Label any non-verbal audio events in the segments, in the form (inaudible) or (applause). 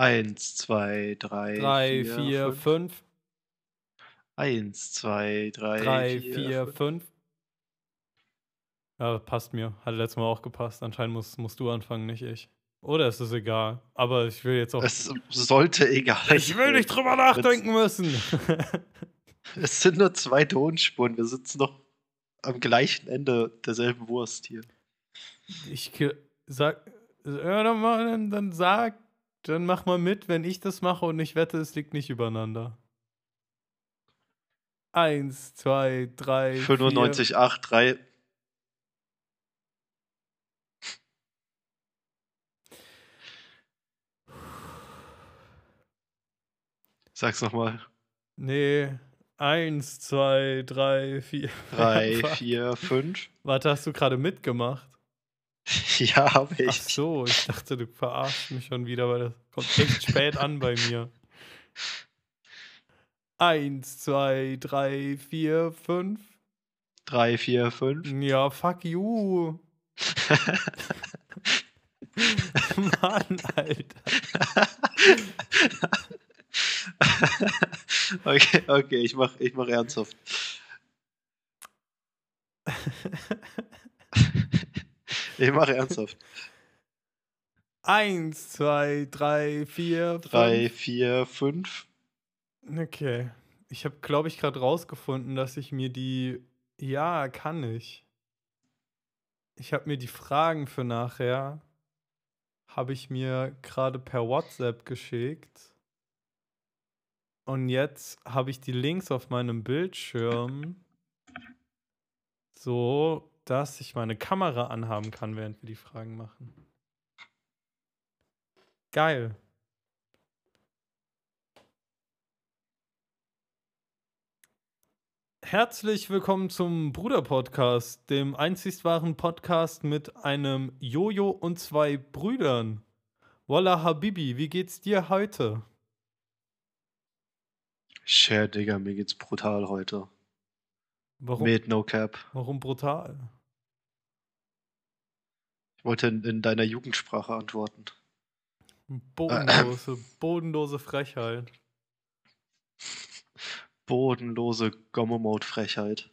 Eins, zwei, drei, 3, vier, 4, fünf. 5. Eins, zwei, drei, 3, vier, 4, fünf. 5. Ja, passt mir. Hat letztes Mal auch gepasst. Anscheinend musst, musst du anfangen, nicht ich. Oder ist es egal? Aber ich will jetzt auch. Es sollte egal ich will nicht drüber nachdenken müssen. (laughs) Es sind nur zwei Tonspuren. Wir sitzen noch am gleichen Ende derselben Wurst hier. ich sag. Ja, dann, dann sag. Dann mach mal mit, wenn ich das mache und ich wette, es liegt nicht übereinander. Eins, zwei, drei. 95, 8, 3. Sag's nochmal. Vier. Nee. Eins, zwei, drei, vier. 3, Fuck. 4, 5. Warte, hast du gerade mitgemacht? (laughs) Ja, habe Ach ich. so, ich dachte, du verarschst mich schon wieder, weil das kommt echt spät an bei mir. Eins, zwei, drei, vier, fünf. 3, 4, 5. Ja, fuck you. (laughs) Mann, Alter. (laughs) okay, okay, ich mach, ich mach ernsthaft. Ich mache ernsthaft. Eins, zwei, drei, vier, 3, fünf. 4, 5. Okay. Ich habe, glaube ich, gerade rausgefunden, dass ich mir die. Ja, kann ich. Ich habe mir die Fragen für nachher. Habe ich mir gerade per WhatsApp geschickt. Und jetzt habe ich die Links auf meinem Bildschirm. So, dass ich meine Kamera anhaben kann, während wir die Fragen machen. Geil. Herzlich willkommen zum Bruder-Podcast, dem einzig wahren Podcast mit einem Jojo und zwei Brüdern. Walla Habibi, wie geht's dir heute? Share, Digga, mir geht's brutal heute. Warum, Mit No Cap. warum brutal? Ich wollte in, in deiner Jugendsprache antworten. Bodenlose, bodenlose Frechheit. (laughs) Bodenlose Gomme-Mode-Frechheit.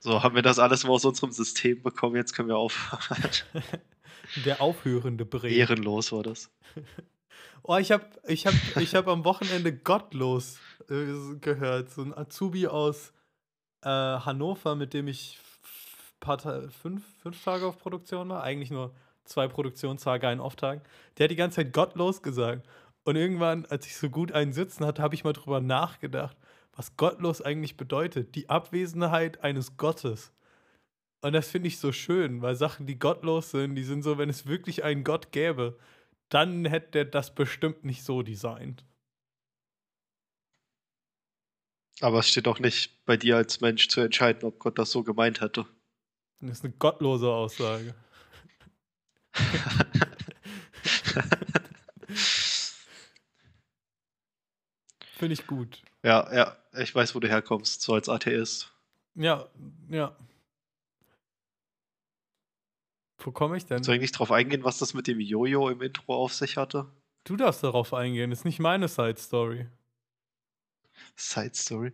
So, haben wir das alles mal aus unserem System bekommen, jetzt können wir aufhören. (laughs) Der aufhörende Bre. Ehrenlos war das. (laughs) Oh, ich habe ich hab, ich hab am Wochenende Gottlos äh, gehört. So ein Azubi aus äh, Hannover, mit dem ich paar fünf, fünf Tage auf Produktion war. Eigentlich nur zwei Produktionstage, einen Off-Tag. Der hat die ganze Zeit Gottlos gesagt. Und irgendwann, als ich so gut einen Sitzen hatte, habe ich mal drüber nachgedacht, was Gottlos eigentlich bedeutet. Die Abwesenheit eines Gottes. Und das finde ich so schön, weil Sachen, die gottlos sind, die sind so, wenn es wirklich einen Gott gäbe, dann hätte der das bestimmt nicht so designt. Aber es steht auch nicht bei dir als Mensch zu entscheiden, ob Gott das so gemeint hätte. Das ist eine gottlose Aussage. (laughs) Finde ich gut. Ja, ja, ich weiß, wo du herkommst, so als Atheist. Ja, ja. Wo komme ich denn? Soll ich nicht drauf eingehen, was das mit dem Jojo im Intro auf sich hatte? Du darfst darauf eingehen, ist nicht meine Side Story. Side Story.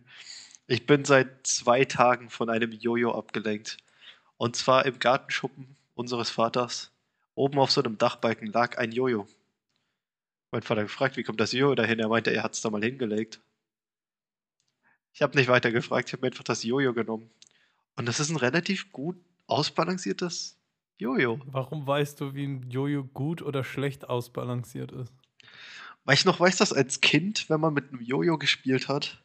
Ich bin seit zwei Tagen von einem Jojo abgelenkt. Und zwar im Gartenschuppen unseres Vaters. Oben auf so einem Dachbalken lag ein Jojo. Mein Vater gefragt, wie kommt das Jojo dahin? Er meinte, er hat es da mal hingelegt. Ich habe nicht weiter gefragt, ich habe mir einfach das Jojo genommen. Und das ist ein relativ gut ausbalanciertes Jojo. Warum weißt du, wie ein Jojo gut oder schlecht ausbalanciert ist? Weil ich noch weiß, dass als Kind, wenn man mit einem Jojo gespielt hat,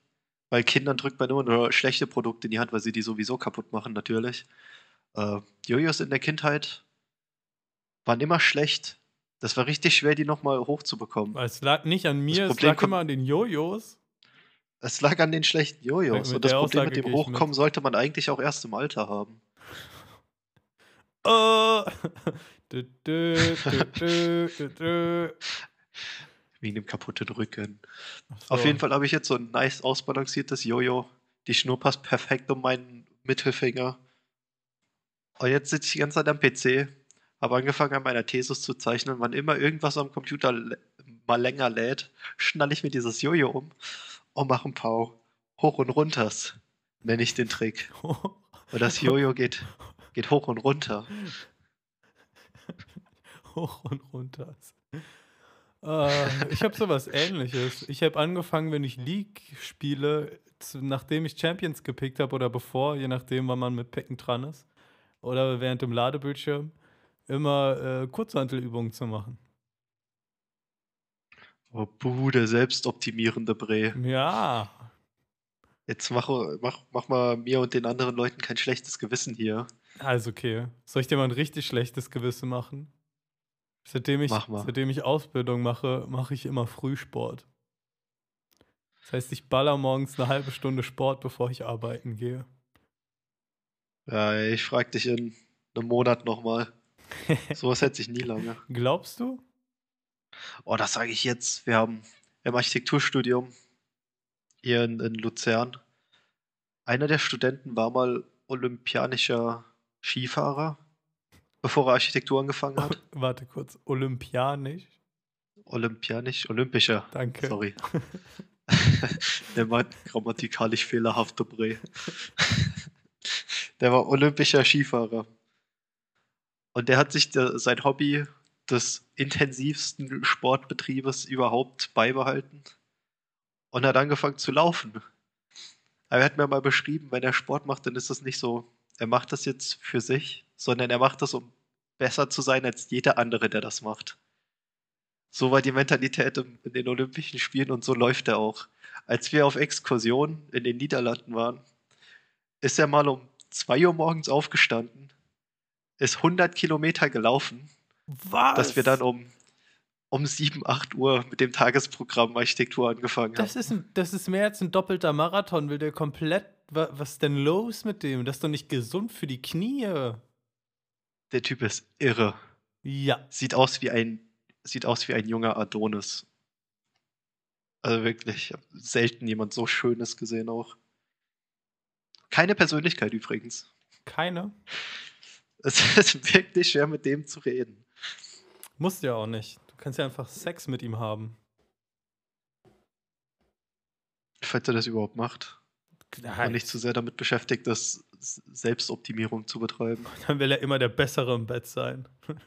weil Kindern drückt man immer nur schlechte Produkte in die Hand, weil sie die sowieso kaputt machen, natürlich. Äh, Jojos in der Kindheit waren immer schlecht. Das war richtig schwer, die nochmal hochzubekommen. Es lag nicht an mir, es Problem lag immer an den Jojos. Es lag an den schlechten Jojos. Und das Problem Aussage mit dem ich mit. Hochkommen sollte man eigentlich auch erst im Alter haben. Oh. Dü, dü, dü. Wegen dem kaputten Rücken. Ach Auf so. jeden Fall habe ich jetzt so ein nice ausbalanciertes Jojo. Die Schnur passt perfekt um meinen Mittelfinger. Und jetzt sitze ich die ganze Zeit am PC, habe angefangen an meiner Thesis zu zeichnen. Wann immer irgendwas am Computer mal länger lädt, schnalle ich mir dieses Jojo um und mache ein paar Hoch- und Runters, nenne ich den Trick. (laughs) Und das Jojo geht, geht hoch und runter. Hoch und runter. Äh, ich habe sowas ähnliches. Ich habe angefangen, wenn ich League spiele, zu, nachdem ich Champions gepickt habe oder bevor, je nachdem, wann man mit Picken dran ist, oder während dem Ladebildschirm, immer äh, Kurzhantelübungen zu machen. Oh, buh, der selbstoptimierende Bre. Ja. Jetzt mach, mach, mach mal mir und den anderen Leuten kein schlechtes Gewissen hier. Also okay. Soll ich dir mal ein richtig schlechtes Gewissen machen? Seitdem ich, Mach seitdem ich Ausbildung mache, mache ich immer Frühsport. Das heißt, ich baller morgens eine halbe Stunde Sport, bevor ich arbeiten gehe. Ja, ich frag dich in einem Monat nochmal. (laughs) Sowas hätte sich nie lange. Glaubst du? Oh, das sage ich jetzt. Wir haben im Architekturstudium hier in, in Luzern. Einer der Studenten war mal olympianischer Skifahrer, bevor er Architektur angefangen hat. (laughs) Warte kurz. Olympianisch? Olympianisch, olympischer. Danke. Sorry. (laughs) Der war grammatikalisch fehlerhafter Bre. Der war olympischer Skifahrer. Und der hat sich der, sein Hobby des intensivsten Sportbetriebes überhaupt beibehalten und hat angefangen zu laufen. Aber er hat mir mal beschrieben, wenn er Sport macht, dann ist das nicht so, er macht das jetzt für sich, sondern er macht das, um besser zu sein als jeder andere, der das macht. So war die Mentalität in den Olympischen Spielen und so läuft er auch. Als wir auf Exkursion in den Niederlanden waren, ist er mal um 2 Uhr morgens aufgestanden, ist 100 Kilometer gelaufen, Was? dass wir dann um, um 7, 8 Uhr mit dem Tagesprogramm Architektur angefangen haben. Das ist, ein, das ist mehr als ein doppelter Marathon. Will der komplett. wa- Was ist denn los mit dem? Das ist doch nicht gesund für die Knie. Der Typ ist irre. Ja. Sieht aus wie ein, sieht aus wie ein junger Adonis. Also wirklich, ich habe selten jemand so Schönes gesehen auch. Keine Persönlichkeit übrigens. Keine. Es (laughs) ist wirklich schwer, mit dem zu reden. Musst du ja auch nicht. Du kannst ja einfach Sex mit ihm haben. Falls er das überhaupt macht. Und nicht zu sehr damit beschäftigt ist, S- Selbstoptimierung zu betreiben. (laughs) Dann will er immer der Bessere im Bett sein. (laughs)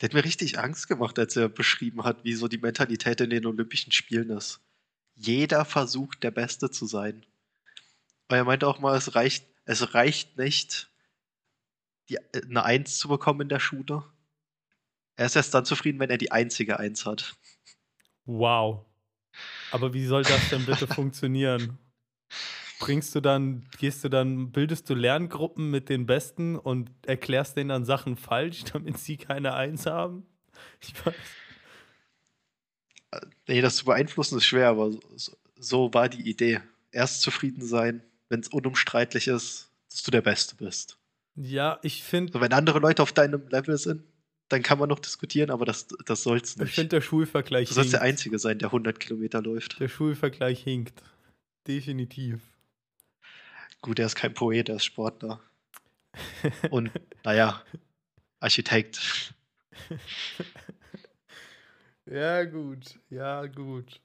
Der hat mir richtig Angst gemacht, als er beschrieben hat, wie so die Mentalität in den Olympischen Spielen ist. Jeder versucht, der Beste zu sein. Weil er meinte auch mal, es reicht, es reicht nicht, die, äh, eine Eins zu bekommen in der Schule. Er ist erst dann zufrieden, wenn er die einzige Eins hat. Wow. Aber wie soll das denn bitte (laughs) funktionieren? Bringst du dann, gehst du dann, bildest du Lerngruppen mit den Besten und erklärst denen dann Sachen falsch, (laughs) damit sie keine Eins haben? Ich weiß. Nee, das zu beeinflussen ist schwer, aber so, so war die Idee. Erst zufrieden sein, wenn es unumstreitlich ist, dass du der Beste bist. Ja, ich finde, So, wenn andere Leute auf deinem Level sind, dann kann man noch diskutieren, aber das, das soll's ich nicht. finde der Schulvergleich Du sollst der hinkt. Einzige sein, der 100 Kilometer läuft. Der Schulvergleich hinkt. Definitiv. Gut, er ist kein Poet, er ist Sportler. (laughs) Und, naja, Architekt. (laughs) Ja, gut. Ja, gut.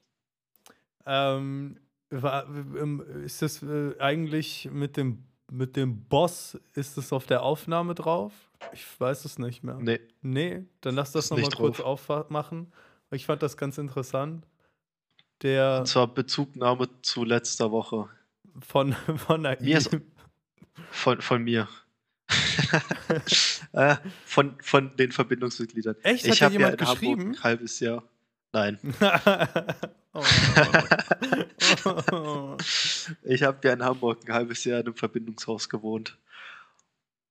Ähm, war, ähm, ist das äh, eigentlich mit dem, mit dem Boss, ist es auf der Aufnahme drauf? Ich weiß es nicht mehr. Nee, Nee, dann lass das nochmal kurz aufmachen. Ich fand das ganz interessant. Der und zwar Bezugnahme zu letzter Woche. von, (laughs) von Mir Von, von mir. (laughs) äh, von, von den Verbindungsmitgliedern. Echt? Ich habe ja in Hamburg geschrieben? ein halbes Jahr. Nein. (laughs) oh. Ich habe ja in Hamburg ein halbes Jahr in einem Verbindungshaus gewohnt.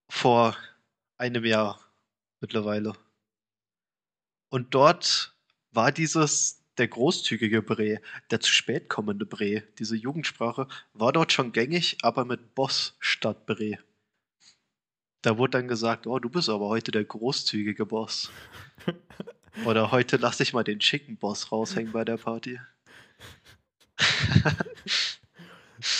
Vor einem Jahr mittlerweile. Und dort war dieses, der großzügige Bre, der zu spät kommende Bre, diese Jugendsprache, war dort schon gängig, aber mit Boss statt Bre. Da wurde dann gesagt, oh, du bist aber heute der großzügige Boss. (laughs) Oder heute lass ich mal den schicken Boss raushängen bei der Party. (laughs)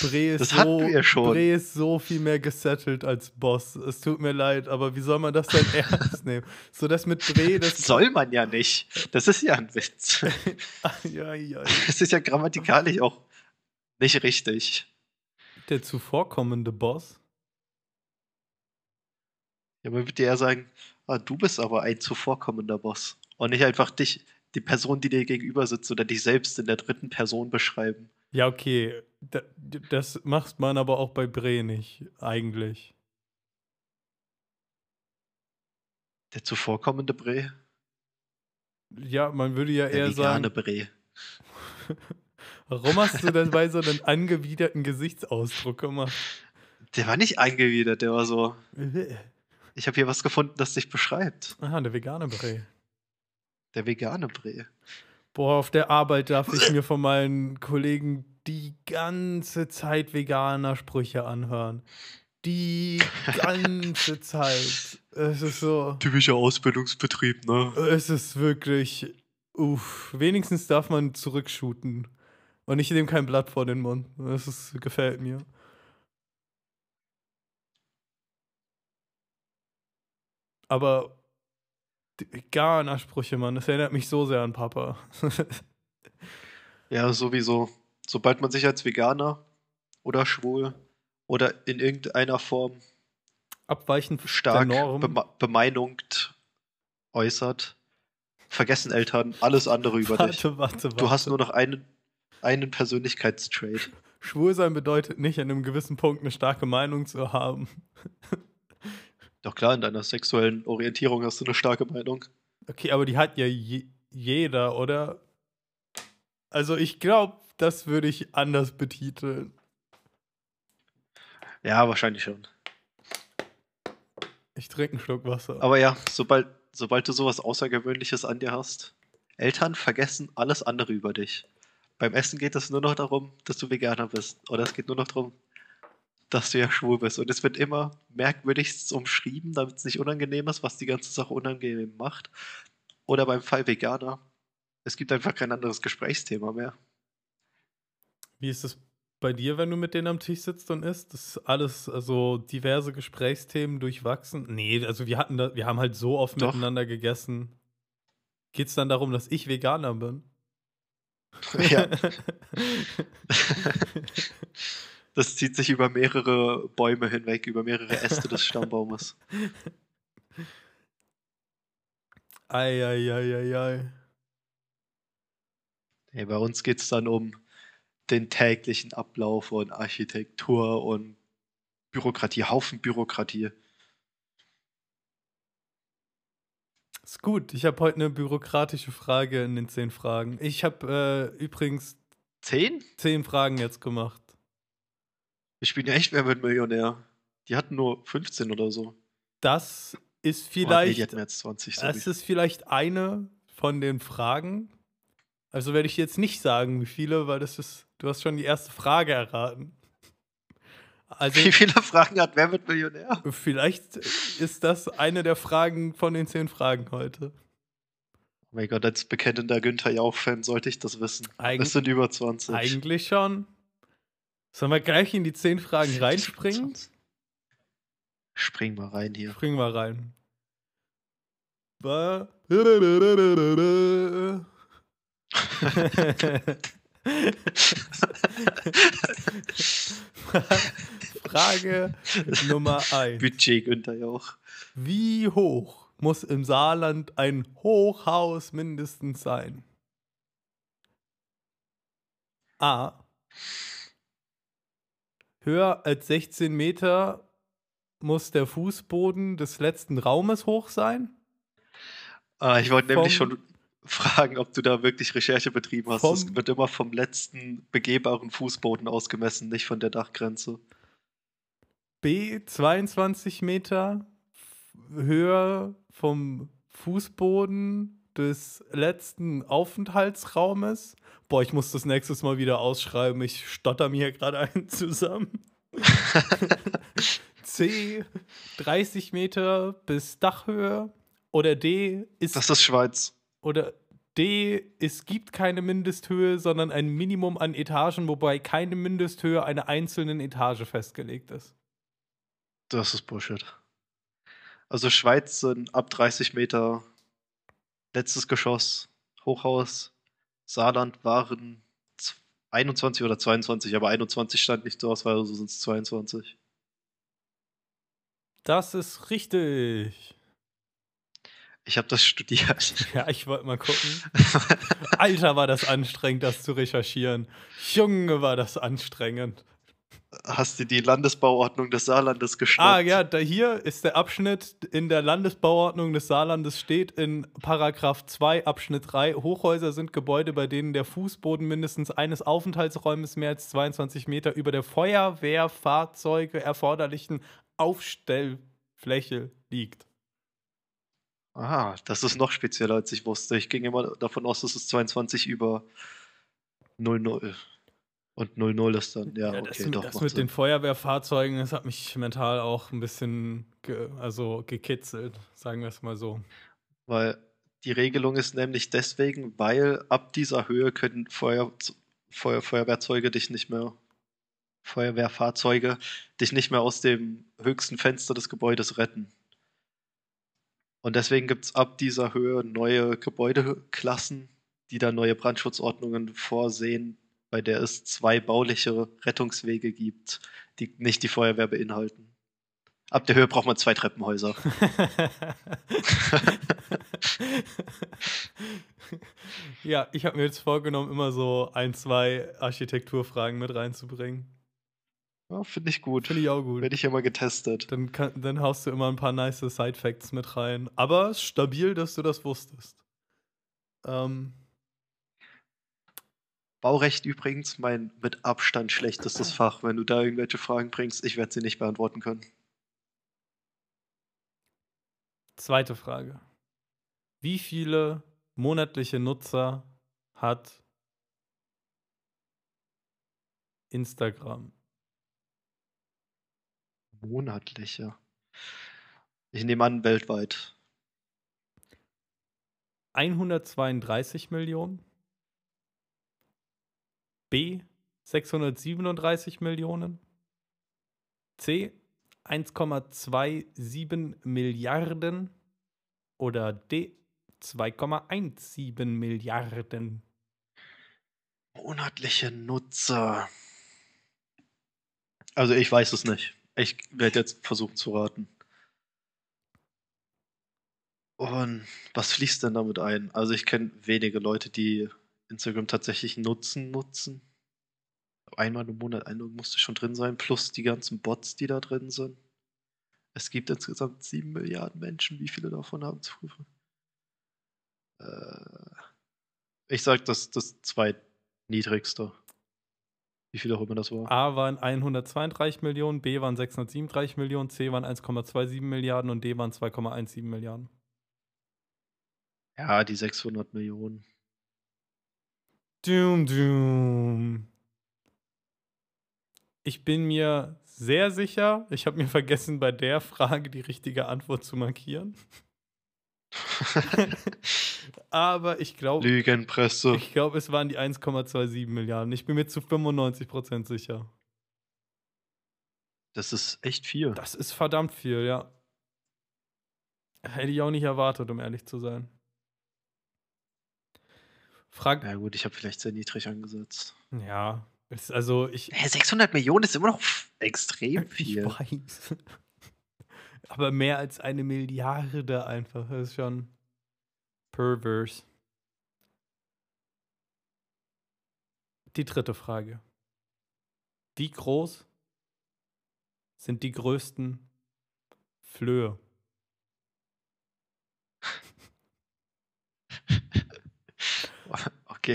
Bre ist, Das so, hatten wir schon. Bre ist so viel mehr gesettelt als Boss. Es tut mir leid, aber wie soll man das denn (laughs) ernst nehmen? So das mit Bre, das. (laughs) Soll man ja nicht. Das ist ja ein Witz. ja, ja. Das ist ja grammatikalisch auch nicht richtig. Der zuvorkommende Boss. Ja, man würde eher sagen, ah, du bist aber ein zuvorkommender Boss. Und nicht einfach dich, die Person, die dir gegenüber sitzt, oder dich selbst in der dritten Person beschreiben. Ja, okay. Da, das macht man aber auch bei Bre nicht, eigentlich. Der zuvorkommende Bre? Ja, man würde ja Der eher vegane sagen. Bre. (laughs) Warum hast du denn bei so einen angewiderten Gesichtsausdruck gemacht? Der war nicht eingewidert, der war so. (laughs) Ich habe hier was gefunden, das dich beschreibt. Aha, der vegane Bre. Der vegane Bre. Boah, auf der Arbeit darf ich mir von meinen Kollegen die ganze Zeit veganer Sprüche anhören. Die (laughs) ganze Zeit. Es ist so. Typischer Ausbildungsbetrieb, ne? Es ist wirklich. Uff. Wenigstens darf man zurückshooten. Und ich nehme kein Blatt vor den Mund. Das ist, gefällt mir. Aber die veganer Sprüche, Mann, das erinnert mich so sehr an Papa. (laughs) Ja, sowieso. Sobald man sich als Veganer oder schwul oder in irgendeiner Form Abweichend stark der Norm. beme bemeinungt äußert, vergessen Eltern alles andere über dich. warte, warte, warte. Du hast nur noch einen, einen Persönlichkeitstrait. Schwul sein bedeutet nicht, an einem gewissen Punkt eine starke Meinung zu haben. Doch klar, in deiner sexuellen Orientierung hast du eine starke Meinung. Okay, aber die hat ja je jeder, oder? Also ich glaube, das würde ich anders betiteln. Ja, wahrscheinlich schon. Ich trinke einen Schluck Wasser. Aber ja, sobald, sobald du sowas Außergewöhnliches an dir hast, Eltern vergessen alles andere über dich. Beim Essen geht es nur noch darum, dass du Veganer bist. Oder es geht nur noch darum, dass du ja schwul bist. Und es wird immer merkwürdigst umschrieben, damit es nicht unangenehm ist, was die ganze Sache unangenehm macht. Oder beim Fall Veganer, es gibt einfach kein anderes Gesprächsthema mehr. Wie ist es bei dir, wenn du mit denen am Tisch sitzt und isst? Das ist alles, also diverse Gesprächsthemen durchwachsen? Nee, also wir hatten da, wir haben halt so oft Doch. miteinander gegessen. Geht es dann darum, dass ich Veganer bin? Ja. (laughs) (laughs) Das zieht sich über mehrere Bäume hinweg, über mehrere Äste des (laughs) Stammbaumes. Eieieiei. Nee, bei uns geht es dann um den täglichen Ablauf und Architektur und Bürokratie, Haufen Bürokratie. Ist gut. Ich habe heute eine bürokratische Frage in den zehn Fragen. Ich habe äh, übrigens Zehn? zehn Fragen jetzt gemacht. Wir spielen ja echt Wer wird Millionär. Die hatten nur 15 oder so. Das ist Oh, nee, die vielleicht, hatten jetzt 20. Sorry. das ist vielleicht eine von den Fragen. Also werde ich jetzt nicht sagen, wie viele, weil das ist, du hast schon die erste Frage erraten. Also Wie viele Fragen hat Wer wird Millionär? vielleicht ist das eine der Fragen von den zehn Fragen heute. Oh mein Gott, als bekennender Günther Jauch-Fan sollte ich das wissen. Eig Das sind über 20. eigentlich schon. Sollen wir gleich in die zehn Fragen reinspringen? Spring mal rein hier. Springen wir rein. (laughs) Frage Nummer 1. Budget Günther Jauch. Wie hoch muss im Saarland ein Hochhaus mindestens sein? A. Höher als 16 Meter muss der Fußboden des letzten Raumes hoch sein. Ah, ich wollte nämlich schon fragen, ob du da wirklich Recherche betrieben hast. Es wird immer vom letzten begehbaren Fußboden ausgemessen, nicht von der Dachgrenze. B. 22 Meter höher vom Fußboden des letzten Aufenthaltsraumes. Boah, ich muss das nächstes Mal wieder ausschreiben. Ich stotter mir hier gerade einen zusammen. (laughs) C. 30 Meter bis Dachhöhe. Oder D. Ist Das ist Schweiz. oder D, es gibt keine Mindesthöhe, sondern ein Minimum an Etagen, wobei keine Mindesthöhe einer einzelnen Etage festgelegt ist. Das ist Bullshit. Also Schweiz sind ab 30 Meter letztes Geschoss, Hochhaus. Saarland waren 21 oder 22, aber 21 stand nicht zur Auswahl, also sind es 22. Das ist richtig. Ich habe das studiert. (laughs) Ja, ich wollte mal gucken. (laughs) Alter, war das anstrengend, das zu recherchieren. Junge, war das anstrengend. Hast du die Landesbauordnung des Saarlandes geschnappt? Ah, ja, da hier ist der Abschnitt in der Landesbauordnung des Saarlandes steht in Paragraph 2 Abschnitt 3 Hochhäuser sind Gebäude, bei denen der Fußboden mindestens eines Aufenthaltsräumes mehr als 22 Meter über der Feuerwehrfahrzeuge erforderlichen Aufstellfläche liegt. Aha, das ist noch spezieller, als ich wusste. Ich ging immer davon aus, dass es 22 über 00. Und 0-0 ist dann, ja, Ja, okay, das, doch. das mit Sinn. den Feuerwehrfahrzeugen, das hat mich mental auch ein bisschen ge also gekitzelt, sagen wir es mal so. Weil die Regelung ist nämlich deswegen, weil ab dieser Höhe können Feuer, Feuer, Feuerwehrzeuge dich nicht mehr, Feuerwehrfahrzeuge dich nicht mehr aus dem höchsten Fenster des Gebäudes retten. Und deswegen gibt es ab dieser Höhe neue Gebäudeklassen, die dann neue Brandschutzordnungen vorsehen, bei der es zwei bauliche Rettungswege gibt, die nicht die Feuerwehr beinhalten. Ab der Höhe braucht man zwei Treppenhäuser. (laughs) ja, ich habe mir jetzt vorgenommen, immer so ein, zwei Architekturfragen mit reinzubringen. Ja, Finde ich gut. Finde ich auch gut. Werde ich ja mal getestet. Dann, kann, dann haust du immer ein paar nice Side-Facts mit rein. Aber stabil, dass du das wusstest. Ähm, Baurecht übrigens mein mit Abstand schlechtestes Fach. Wenn du da irgendwelche Fragen bringst, ich werde sie nicht beantworten können. zweite Frage. Wie viele monatliche Nutzer hat Instagram? Monatliche. Ich nehme an, weltweit. 132 Millionen. B. 637 Millionen. C. 1,27 Milliarden. Oder D. 2,17 Milliarden. Monatliche Nutzer. Also ich weiß es nicht. Ich werde jetzt versuchen zu raten. Und was fließt denn damit ein? Also ich kenne wenige Leute, die Instagram tatsächlich nutzen, nutzen. Einmal im Monat Einloggen musste schon drin sein, plus die ganzen Bots, die da drin sind. Es gibt insgesamt sieben Milliarden Menschen. Wie viele davon haben Zugriff? Äh, ich sag das das zweitniedrigste. Wie viel auch immer das war. A waren 132 Millionen, B waren 637 Millionen, C waren 1,27 Milliarden und D waren 2,17 Milliarden. Ja, die 600 Millionen. Doom, doom. Ich bin mir sehr sicher, ich habe mir (laughs) vergessen, bei der Frage die richtige Antwort zu markieren. (laughs) Aber ich glaube, Lügenpresse. ich glaube, es waren die 1,27 Milliarden. Ich bin mir zu 95% sicher. Das ist echt viel. Das ist verdammt viel, ja. Hätte ich auch nicht erwartet, um ehrlich zu sein. Frag. Ja gut, ich habe vielleicht sehr niedrig angesetzt. Ja, ist also ich. Hä, 600 Millionen ist immer noch extrem (laughs) Ich viel. weiß. (laughs) Aber mehr als eine Milliarde einfach. Das ist schon perverse. Die dritte Frage. Wie groß sind die größten Flöhe?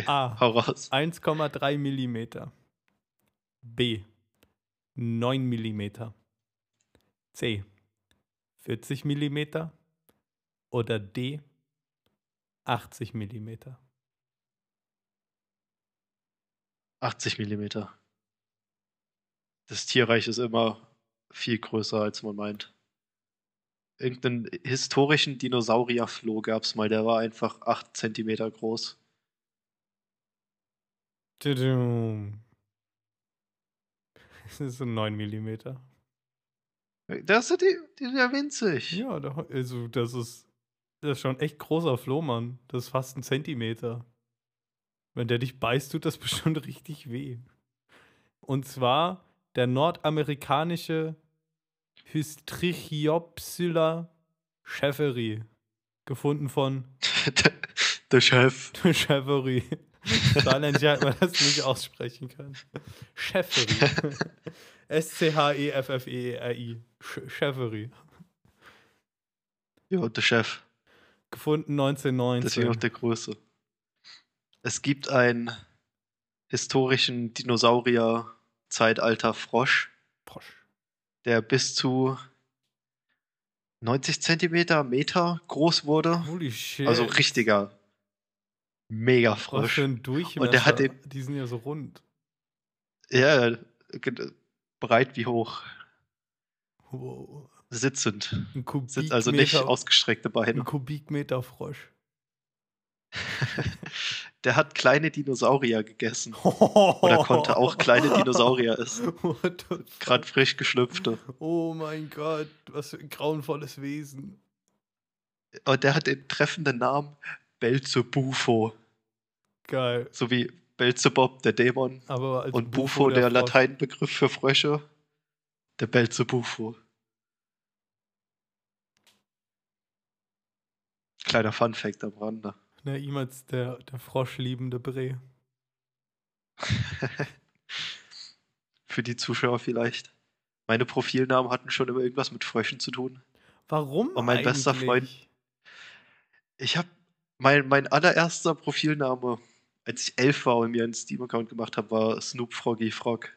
Okay, A. hau raus. 1,3 Millimeter. B. 9 Millimeter. C. 40 Millimeter. Oder D. 80 Millimeter. 80 Millimeter. Das Tierreich ist immer viel größer, als man meint. irgendeinen historischen Dinosaurierfloh gab es mal, der war einfach 8 Zentimeter groß. (laughs) Das ist so 9 Millimeter. Das ist die, die ist ja winzig. Ja, also das ist, das ist schon echt großer Flohmann. Das ist fast ein Zentimeter. Wenn der dich beißt, tut das (laughs) bestimmt richtig weh. Und zwar der nordamerikanische Hystrichiopsylla schäferi. Gefunden von (laughs) der Chef. Schäferi. (laughs) Saarländischer hat man das nicht aussprechen können. Schäferi. S-C-H-E-F-F-E-R-I. Schäferi. Ja, der Chef. Gefunden 1919. Deswegen auch der Größe. Es gibt einen historischen Dinosaurier-Zeitalter Frosch. Frosch. Der bis zu 90 Zentimeter, Meter groß wurde. Holy shit. Also richtiger mega Was Frosch. für ein Durchmesser. Und der hat den, Die sind ja so rund. ja, breit wie hoch. Wow. Sitzend. Ein Kubikmeter, Sitzt also nicht ausgestreckte ein Beine. Kubikmeter Frosch. (laughs) Der hat kleine Dinosaurier gegessen. Oder konnte (laughs) auch kleine Dinosaurier essen. Gerade frisch geschlüpfte. Oh mein Gott, was für ein grauenvolles Wesen. Und der hat den treffenden Namen Belzebufo. Geil. So wie Belzebub, der Dämon. Und Bufo, der, Frosch. Lateinbegriff für Frösche. Der Belzebufo. Kleiner Funfact am Rande. Ne, ihm als der, der froschliebende Bre. (laughs) Für die Zuschauer vielleicht. Meine Profilnamen hatten schon immer irgendwas mit Fröschen zu tun. Warum Und mein bester eigentlich? Freund- Ich habe mein, mein allererster Profilname, als ich elf war und mir einen Steam-Account gemacht habe, war Snoop Froggy Frog.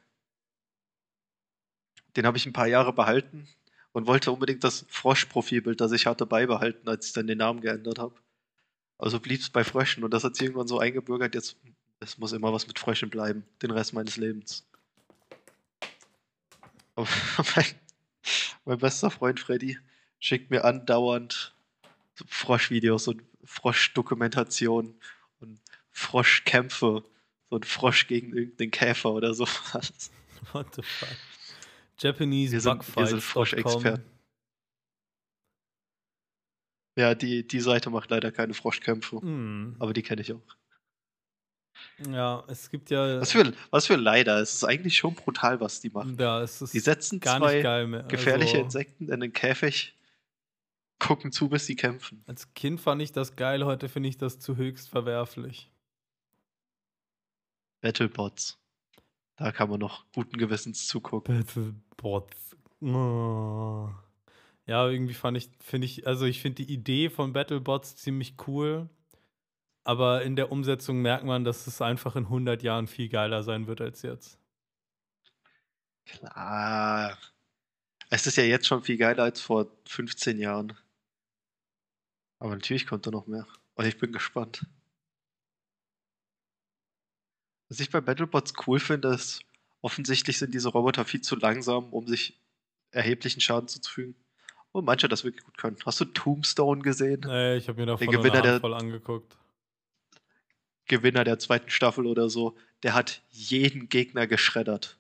Den habe ich ein paar Jahre behalten und wollte unbedingt das Frosch-Profilbild, das ich hatte, beibehalten, als ich dann den Namen geändert habe. Also blieb es bei Fröschen und das hat sich irgendwann so eingebürgert, jetzt es muss immer was mit Fröschen bleiben, den Rest meines Lebens. (laughs) Mein, mein bester Freund Freddy schickt mir andauernd Froschvideos und Froschdokumentationen Froschkämpfe. So ein Frosch gegen irgendeinen Käfer oder so. (laughs) What the fuck? Japanese Wir sind- wir sind. Froschexperten. Ja, die, die Seite macht leider keine Froschkämpfe, Hm. aber die kenne ich auch. Ja, es gibt ja. Was für, was für leider. Es ist eigentlich schon brutal, was die machen. Ja, es ist Die setzen gar zwei nicht geil mehr. gefährliche also, Insekten in den Käfig, gucken zu, bis sie kämpfen. Als Kind fand ich das geil, heute finde ich das zu höchst verwerflich. Battlebots. Da kann man noch guten Gewissens zugucken. Battlebots. Oh. Ja, irgendwie fand ich, finde ich, also ich finde die Idee von Battlebots ziemlich cool, aber in der Umsetzung merkt man, dass es einfach in 100 Jahren viel geiler sein wird als jetzt. Klar. Es ist ja jetzt schon viel geiler als vor 15 Jahren. Aber natürlich kommt da noch mehr. Und ich bin gespannt. Was ich bei Battlebots cool finde, ist, offensichtlich sind diese Roboter viel zu langsam, um sich erheblichen Schaden zuzufügen. Und manche das wirklich gut können. Hast du Tombstone gesehen? Nee, ich habe mir davon Der nur Gewinner eine der- Handvoll angeguckt. Gewinner der zweiten Staffel oder so, der hat jeden Gegner geschreddert.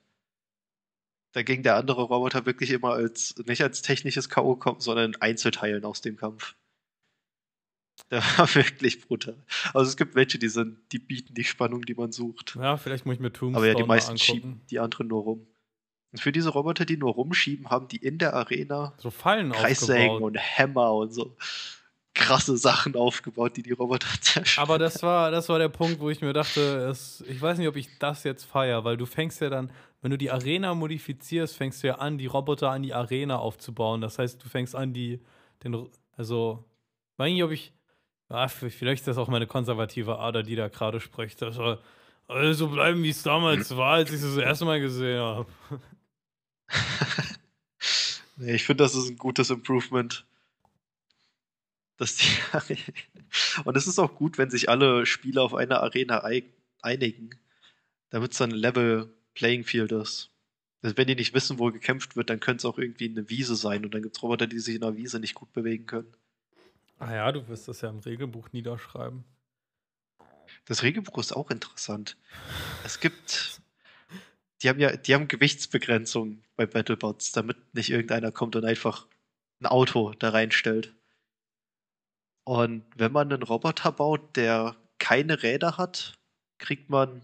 Da ging der andere Roboter wirklich immer als, nicht als technisches K.O. kommen, sondern in Einzelteilen aus dem Kampf. (laughs) Der war wirklich brutal. Also es gibt welche, die sind, die bieten die Spannung, die man sucht. Ja, vielleicht muss ich mir Tombstone Aber ja, die meisten schieben die anderen nur rum. Und für diese Roboter, die nur rumschieben, haben die in der Arena So Fallen Kreissägen aufgebaut. und Hämmer und so krasse Sachen aufgebaut, die die Roboter (laughs) zerstören. Aber das war, das war der Punkt, wo ich mir dachte, es, ich weiß nicht, ob ich das jetzt feier, weil du fängst ja dann, wenn du die Arena modifizierst, fängst du ja an, die Roboter an die Arena aufzubauen. Das heißt, du fängst an, die, den, also, weiß nicht, ob ich, ah, vielleicht ist das auch meine konservative Ader, die da gerade spricht. Das soll alles so bleiben, wie es damals war, als ich es das erste Mal gesehen habe. (laughs) Nee, ich finde, das ist ein gutes Improvement. Dass die (laughs) Und es ist auch gut, wenn sich alle Spieler auf eine Arena ei- einigen, damit es dann ein Level Playing Field ist. Also wenn die nicht wissen, wo gekämpft wird, dann könnte es auch irgendwie eine Wiese sein und dann gibt es Roboter, die sich in der Wiese nicht gut bewegen können. Ah ja, du wirst das ja im Regelbuch niederschreiben. Das Regelbuch ist auch interessant. Es gibt. Die haben ja, die haben Gewichtsbegrenzung bei Battlebots, damit nicht irgendeiner kommt und einfach ein Auto da reinstellt. Und wenn man einen Roboter baut, der keine Räder hat, kriegt man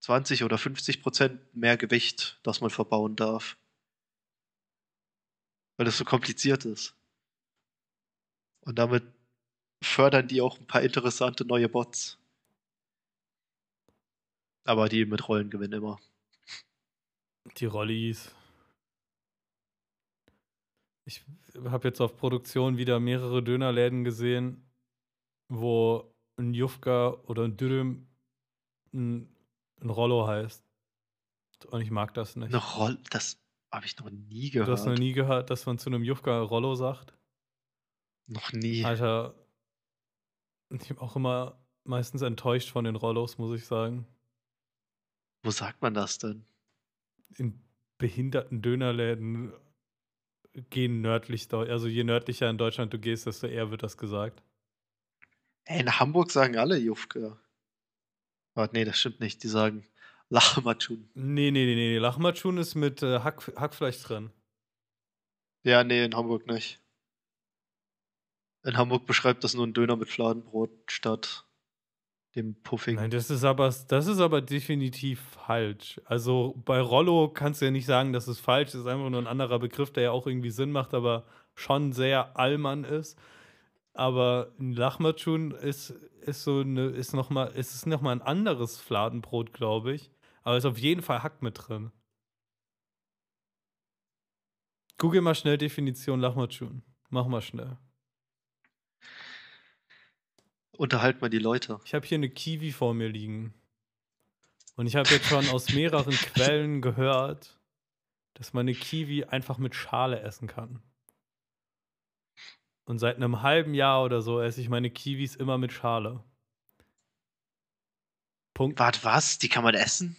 20 oder 50 Prozent mehr Gewicht, das man verbauen darf. Weil das so kompliziert ist. Und damit fördern die auch ein paar interessante neue Bots. Aber die mit Rollen gewinnen immer. Die Rollis. Ich habe jetzt auf Produktion wieder mehrere Dönerläden gesehen, wo ein Jufka oder ein Dürüm ein, ein Rollo heißt. Und ich mag das nicht. Eine Roll, das habe ich noch nie Du hast noch gehört. nie gehört, dass man zu einem Jufka Rollo sagt? Noch nie. Alter, ich bin auch immer meistens enttäuscht von den Rollos, muss ich sagen. Wo sagt man das denn? In behinderten Dönerläden gehen nördlich, also je nördlicher in Deutschland du gehst, desto eher wird das gesagt. Ey, in Hamburg sagen alle Jufka. Warte, nee, das stimmt nicht. Die sagen Lachmatschun. Nee, nee, nee, nee. Lachmatschun ist mit äh, Hack, Hackfleisch drin. Ja, nee, in Hamburg nicht. In Hamburg beschreibt das nur ein Döner mit Fladenbrot statt dem Puffing. Nein, das ist aber, das ist aber definitiv falsch. Also bei Rollo kannst du ja nicht sagen, dass es falsch ist. Einfach nur ein anderer Begriff, der ja auch irgendwie Sinn macht, aber schon sehr Allmann ist. Aber ein Lachmatschun ist, ist so eine, ist noch mal, ist es nochmal ein anderes Fladenbrot, glaube ich. Aber ist auf jeden Fall Hack mit drin. Google mal schnell Definition Lachmatschun. Mach mal schnell. Unterhalt mal die Leute. Ich habe hier eine Kiwi vor mir liegen. Und ich habe jetzt schon aus mehreren (laughs) Quellen gehört, dass man eine Kiwi einfach mit Schale essen kann. Und seit einem halben Jahr oder so esse ich meine Kiwis immer mit Schale. Punkt. Warte, was? Die kann man essen?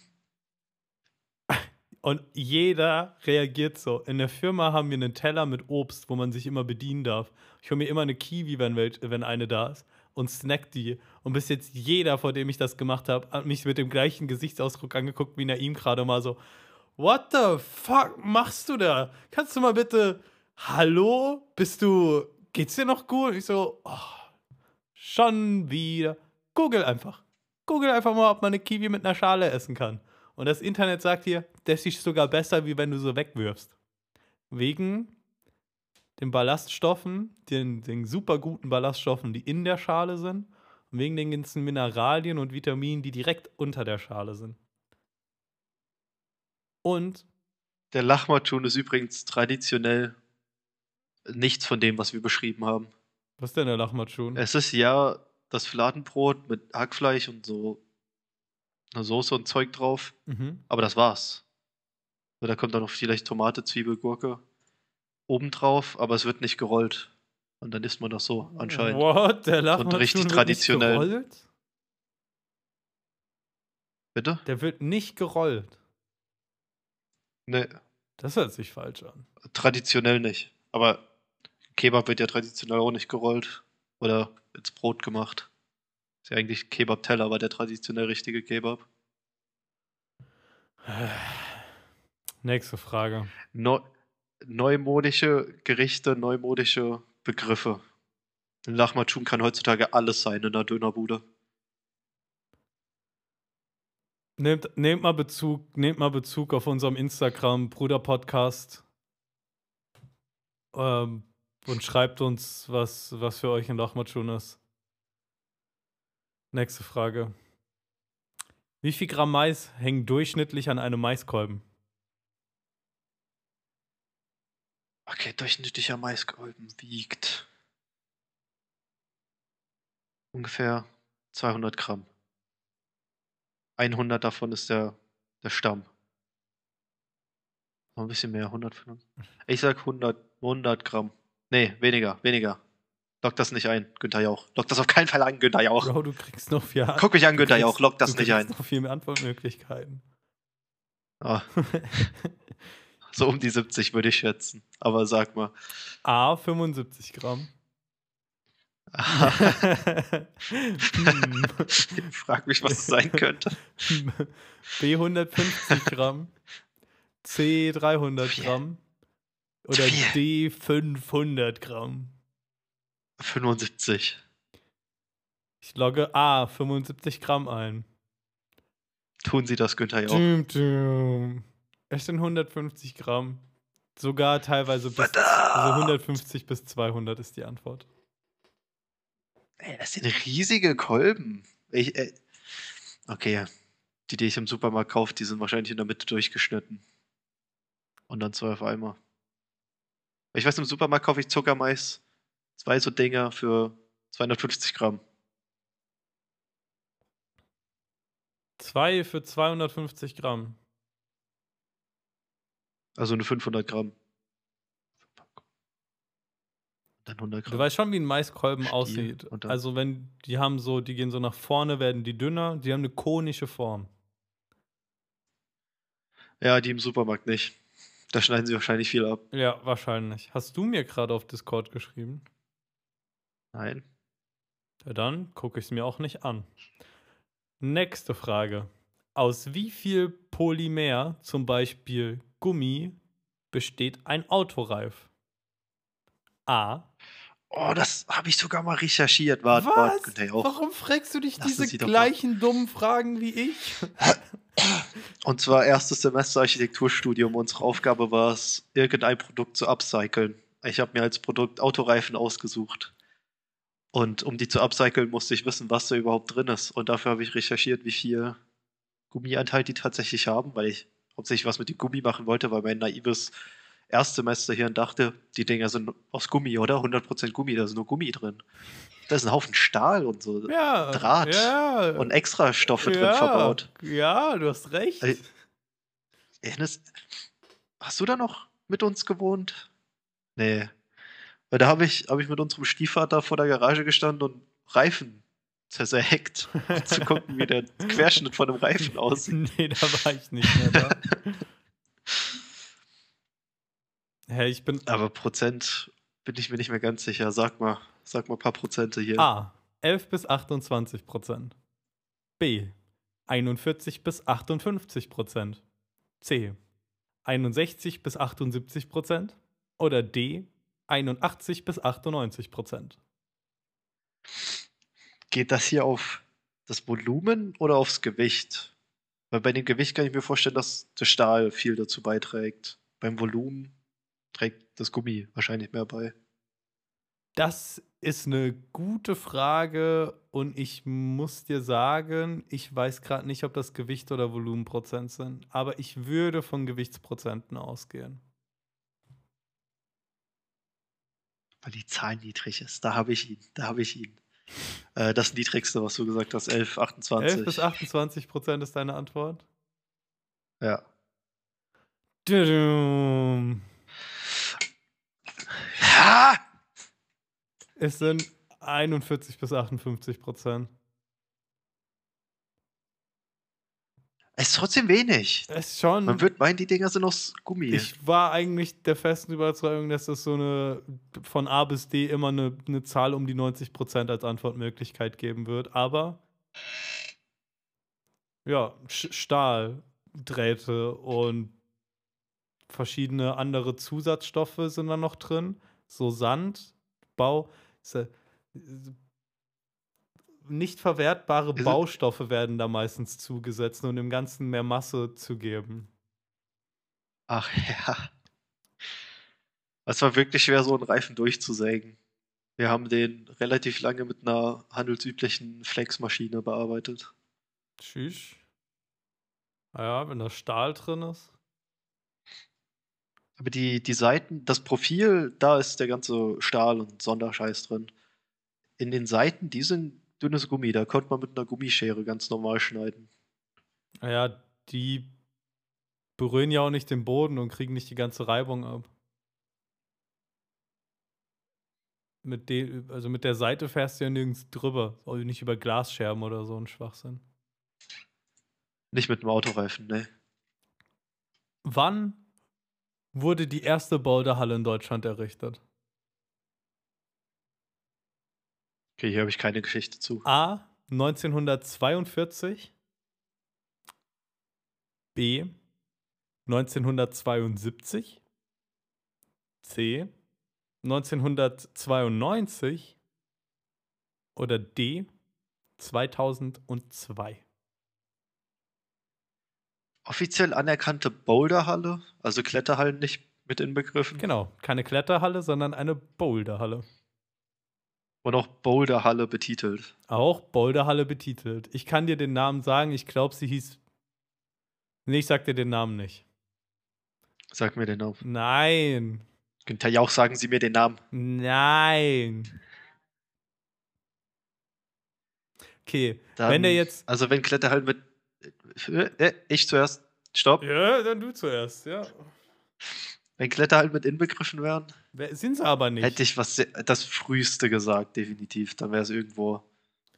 (laughs) Und jeder reagiert so. In der Firma haben wir einen Teller mit Obst, wo man sich immer bedienen darf. Ich hole mir immer eine Kiwi, wenn, wenn eine da ist, und snack die. Und bis jetzt jeder, vor dem ich das gemacht habe, hat mich mit dem gleichen Gesichtsausdruck angeguckt wie Naim gerade mal so. What the fuck machst du da? Kannst du mal bitte. Hallo? Bist du. Geht's dir noch gut? Ich so. Oh, schon wieder. Google einfach. Google einfach mal, ob man eine Kiwi mit einer Schale essen kann. Und das Internet sagt hier, das ist sogar besser, wie wenn du so wegwirfst. Wegen den Ballaststoffen, den, den super guten Ballaststoffen, die in der Schale sind, und wegen den ganzen Mineralien und Vitaminen, die direkt unter der Schale sind. Und Der Lachmatschun ist übrigens traditionell nichts von dem, was wir beschrieben haben. was ist denn der Lachmatschun? Es ist ja das Fladenbrot mit Hackfleisch und so eine Soße und Zeug drauf, Mhm. aber das war's. Da kommt dann noch vielleicht Tomate, Zwiebel, Gurke obendrauf, aber es wird nicht gerollt. Und dann isst man das so anscheinend. What? Der Lachmatschun richtig wird traditionell. nicht gerollt? Bitte? Der wird nicht gerollt. Ne, Das hört sich falsch an. traditionell nicht. Aber Kebab wird ja traditionell auch nicht gerollt oder ins Brot gemacht. Ist ja eigentlich Kebab-Teller, aber der traditionell richtige Kebab. Nächste Frage. Neu neumodische Gerichte, neumodische Begriffe. Ein Lachmatschun kann heutzutage alles sein in einer Dönerbude. Nehmt, nehmt, mal Bezug, nehmt mal Bezug auf unserem Instagram Bruder Podcast ähm, und schreibt uns, was, was für euch ein Lachmatschun ist. Nächste Frage. Wie viel Gramm Mais hängen durchschnittlich an einem Maiskolben? Okay, durchschnittlicher Maiskolben wiegt ungefähr 200 Gramm. 100 davon ist der, der Stamm. Noch ein bisschen mehr, 105. Ich sag 100, 100 Gramm. Nee, weniger, weniger. Lock das nicht ein, Günther Jauch. Lock das auf keinen Fall an, Günther Jauch. Bro, du kriegst noch viel Guck mich an, du Günther kriegst- Jauch. Lock das du nicht kriegst ein. noch viel mehr Antwortmöglichkeiten. Ah, (laughs) (laughs) So um die 70 würde ich schätzen. Aber sag mal. A, 75 Gramm. hm. (laughs) Ich frag mich, was es sein könnte. B 150 Gramm. C 300 Gramm. Oder D 500 Gramm. 75. Ich logge A 75 Gramm ein. Tun Sie das, Günther, ja auch. Dum, dum. Es sind 150 Gramm. Sogar teilweise bis also 150 bis 200 ist die Antwort. Ey, das sind riesige Kolben. Ich, äh, okay, die, die ich im Supermarkt kaufe, die sind wahrscheinlich in der Mitte durchgeschnitten. Und dann zwei auf einmal. Ich weiß, im Supermarkt kaufe ich Zuckermais. Zwei so Dinger für 250 Gramm. Zwei für 250 Gramm. Also eine 500 Gramm. Dann 100 Du Gramm. weißt schon, wie ein Maiskolben Stiel aussieht. Also wenn die haben so, die gehen so nach vorne, werden die dünner, die haben eine konische Form. Ja, die im Supermarkt nicht. Da schneiden sie wahrscheinlich viel ab. Ja, wahrscheinlich. Hast du mir gerade auf Discord geschrieben? Nein. Ja, dann gucke ich es mir auch nicht an. Nächste Frage. Aus wie viel Polymer, zum Beispiel Gummi, besteht ein Autoreif? A. Oh, das habe ich sogar mal recherchiert. Warte, warte, Günther, auch. Warum fragst du dich Lassen diese gleichen dummen Fragen wie ich? (coughs) Und zwar erstes Semester Architekturstudium. Unsere Aufgabe war es, irgendein Produkt zu upcyclen. Ich habe mir als Produkt Autoreifen ausgesucht. Und um die zu upcyclen, musste ich wissen, was da überhaupt drin ist. Und dafür habe ich recherchiert, wie viel Gummianteil die tatsächlich haben, weil ich hauptsächlich was mit dem Gummi machen wollte, weil mein naives Erstsemester hier dachte, die Dinger sind aus Gummi, oder? 100% Gummi, da ist nur Gummi drin. Da ist ein Haufen Stahl und so. Ja. Draht Ja. Und extra Stoffe ja, drin verbaut. Ja, du hast recht. Ey, Erinnerst, hast du da noch mit uns gewohnt? Nee. Weil da habe ich, hab ich mit unserem Stiefvater vor der Garage gestanden und Reifen zersägt, um zu (laughs) gucken, wie der Querschnitt von einem Reifen aussieht. (laughs) nee, da war ich nicht mehr da. (laughs) Hä, ich bin Aber Prozent bin ich mir nicht mehr ganz sicher. Sag mal, sag mal ein paar Prozente hier. A. 11 bis 28 Prozent. B. 41 bis 58 Prozent. C. 61 bis 78 Prozent. Oder D. 81 bis 98 Prozent. Geht das hier auf das Volumen oder aufs Gewicht? Weil bei dem Gewicht kann ich mir vorstellen, dass der Stahl viel dazu beiträgt. Beim Volumen trägt das Gummi wahrscheinlich mehr bei. Das ist eine gute Frage und ich muss dir sagen, ich weiß gerade nicht, ob das Gewicht oder Volumenprozent sind, aber ich würde von Gewichtsprozenten ausgehen. Weil die Zahl niedrig ist. Da habe ich ihn. Da habe ich ihn. Äh, das niedrigste, was du gesagt hast, 11, 28. 11 bis 28 Prozent ist deine Antwort? Ja. Tudum. ja! Es sind 41 bis 58 Prozent. Es ist trotzdem wenig. Das ist schon. Man wird meinen, die Dinger sind aus Gummi. Ich war eigentlich der festen Überzeugung, dass es so eine von A bis D immer eine, eine Zahl um die 90% als Antwortmöglichkeit geben wird. Aber ja, Stahl, Drähte und verschiedene andere Zusatzstoffe sind da noch drin. So Sand, Bau. Nicht verwertbare Ist Baustoffe werden da meistens zugesetzt, um dem Ganzen mehr Masse zu geben. Ach ja. Es war wirklich schwer, so einen Reifen durchzusägen. Wir haben den relativ lange mit einer handelsüblichen Flexmaschine bearbeitet. Tschüss. Ja, wenn da Stahl drin ist. Aber die, die Seiten, das Profil, da ist der ganze Stahl und Sonderscheiß drin. In den Seiten, die sind dünnes Gummi, da konnte man mit einer Gummischere ganz normal schneiden. Ja, die berühren ja auch nicht den Boden und kriegen nicht die ganze Reibung ab. Mit de, also mit der Seite fährst du ja nirgends drüber. Also nicht über Glasscherben oder so ein Schwachsinn. Nicht mit einem Autoreifen, ne. Wann wurde die erste Boulderhalle in Deutschland errichtet? Okay, hier habe ich keine Geschichte zu. A. 1942. B. 1972. C. 1992. Oder D. 2002. Offiziell anerkannte Boulderhalle, also Kletterhallen nicht mit inbegriffen. Genau, keine Kletterhalle, sondern eine Boulderhalle. Und auch Boulderhalle betitelt. Auch Boulderhalle betitelt. Ich kann dir den Namen sagen, ich glaube, sie hieß. Nee, ich sag dir den Namen nicht. Sag mir den Namen. Nein. Könnt ihr ja auch sagen, Sie mir den Namen. Nein. Okay, Dann, wenn der jetzt. Also wenn Kletterhallen mit. Äh, ich zuerst. Stopp. Ja, dann du zuerst, ja. Wenn Kletterhallen mit inbegriffen wären, Sind sie aber nicht. hätte ich was das früheste gesagt, definitiv. Dann wäre es irgendwo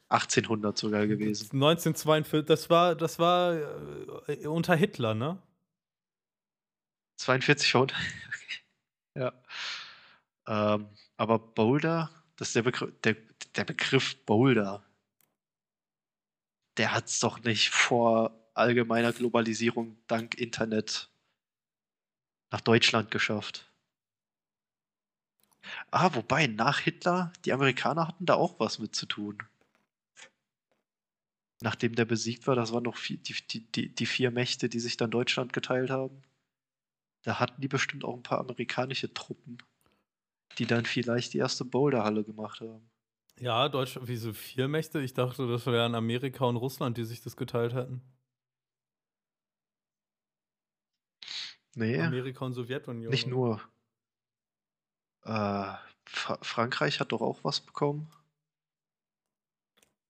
1800 sogar gewesen. 1942, das war, das war äh, unter Hitler, ne? 42 Pfund. (laughs) ja. Ähm, aber Boulder, das ist der Begriff, der, der Begriff Boulder. Der hat es doch nicht vor allgemeiner Globalisierung dank Internet nach Deutschland geschafft. Ah, wobei, nach Hitler, die Amerikaner hatten da auch was mit zu tun. Nachdem der besiegt war, das waren noch vier, die, die, die, vier Mächte, die sich dann Deutschland geteilt haben. Da hatten die bestimmt auch ein paar amerikanische Truppen, die dann vielleicht die erste Boulderhalle gemacht haben. Ja, Deutschland, wieso vier Mächte? Ich dachte, das wären Amerika und Russland, die sich das geteilt hätten. Nee, Amerika und Sowjetunion. nicht nur. Äh, Fra Frankreich hat doch auch was bekommen.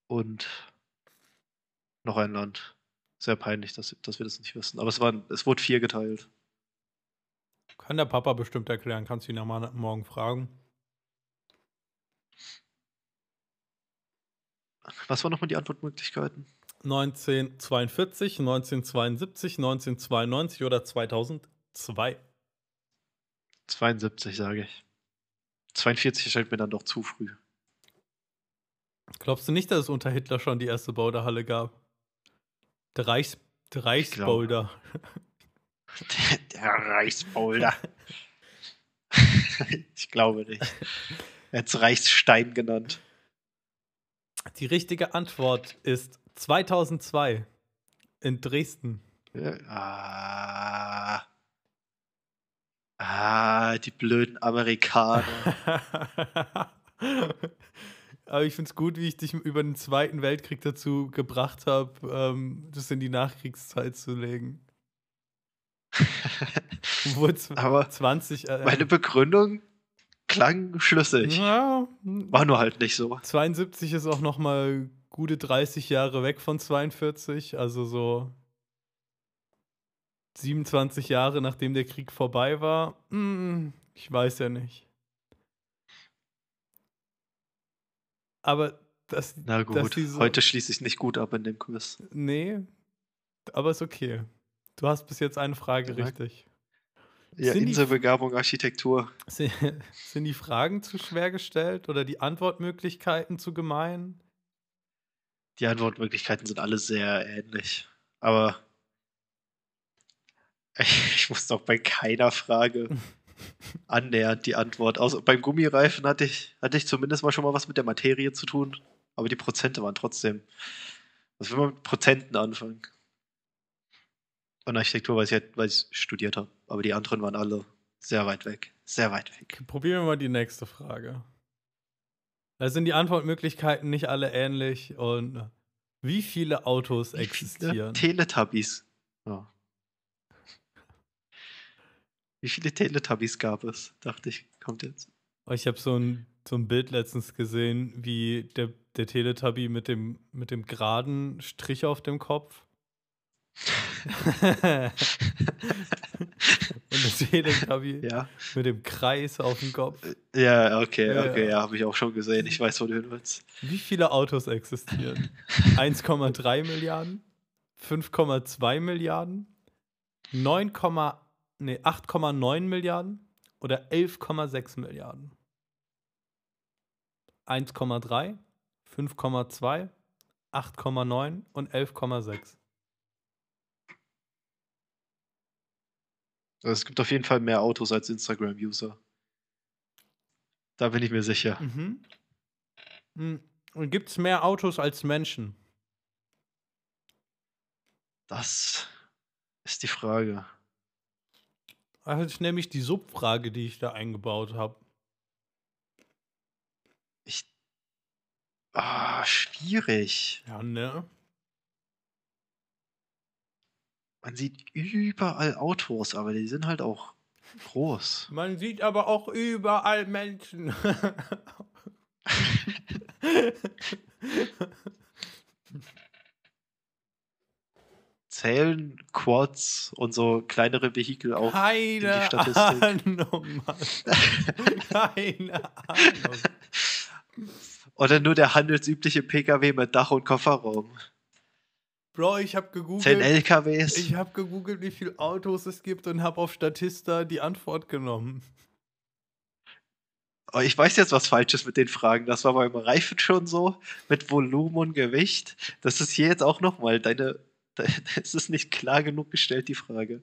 Und noch ein Land. Sehr peinlich, dass, dass wir das nicht wissen. Aber es, waren, es wurde vier geteilt. Kann der Papa bestimmt erklären, kannst du ihn ja mal morgen fragen. Was waren nochmal die Antwortmöglichkeiten? 1942, 1972, 1992 oder 2002. 72, sage ich. 42 erscheint mir dann doch zu früh. Glaubst du nicht, dass es unter Hitler schon die erste Boulderhalle gab? Der, Reichs, der. Reichsboulder. Der, (laughs) der Reichsboulder. (laughs) ich glaube nicht. Er hat es Reichsstein genannt. Die richtige Antwort ist 2002 in Dresden. Ja, Ah. Ah, die blöden Amerikaner. (laughs) Aber ich finde es gut, wie ich dich über den Zweiten Weltkrieg dazu gebracht habe, ähm, das in die Nachkriegszeit zu legen. (laughs) Aber 20. Äh, meine Begründung klang schlüssig. ja, War nur halt nicht so. 72 ist auch noch mal gute 30 Jahre weg von 42, also so 27 Jahre nachdem der Krieg vorbei war. Hm, ich weiß ja nicht. Aber das, Na dass gut, die so, heute schließe ich nicht gut ab in dem Quiz. Nee, aber ist okay. Du hast bis jetzt eine Frage Ja. richtig. Ja, Sind die- Inselbegabung, Architektur. (laughs) Si- Sind die Fragen zu schwer gestellt oder die Antwortmöglichkeiten zu gemein? Die Antwortmöglichkeiten sind alle sehr ähnlich. Aber (laughs) ich wusste auch bei keiner Frage annähernd die Antwort. Außer beim Gummireifen hatte ich, hatte ich zumindest mal schon mal was mit der Materie zu tun. Aber die Prozente waren trotzdem. Was will man mit Prozenten anfangen? Und Architektur weiß ich, weil ich studiert habe. Aber die anderen waren alle sehr weit weg. Sehr weit weg. Probieren wir mal die nächste Frage. Da sind die Antwortmöglichkeiten nicht alle ähnlich und wie viele Autos existieren? Teletubbies. Ja. Wie viele Teletubbies gab es? Dachte ich, kommt jetzt. Oh, Ich habe so ein, so ein Bild letztens gesehen, wie der, der Teletubby mit dem, mit dem geraden Strich auf dem Kopf. (laughs) Und der Teletubby Ja. mit dem Kreis auf dem Kopf. Ja, okay, okay, ja. ja, habe ich auch schon gesehen. Ich weiß, wo du hin willst. Wie viele Autos existieren? (laughs) 1,3 Milliarden? 5,2 Milliarden? 9,8 nee, 8,9 Milliarden oder 11,6 Milliarden? 1,3, 5,2, 8,9 und 11,6. Also es gibt auf jeden Fall mehr Autos als Instagram-User. Da bin ich mir sicher. Mhm. Hm, Und gibt es mehr Autos als Menschen? Das ist die Frage. Das ist nämlich die Subfrage, die ich da eingebaut habe. Ich. Ah, schwierig. Ja, ne? Man sieht überall Autos, aber die sind halt auch groß. (laughs) Man sieht aber auch überall Menschen. (laughs) (laughs) Zählen Quads und so kleinere Vehikel auch. Keine Statistik. Ahnung, Mann. Keine Ahnung. Oder nur der handelsübliche Pkw mit Dach und Kofferraum. Bro, ich habe Zählen gegoogelt. LKWs. Ich habe gegoogelt, wie viele Autos es gibt und habe auf Statista die Antwort genommen. Oh, ich weiß jetzt was Falsches mit den Fragen. Das war beim Reifen schon so, mit Volumen und Gewicht. Das ist hier jetzt auch nochmal deine. (laughs) Es ist nicht klar genug gestellt, die Frage.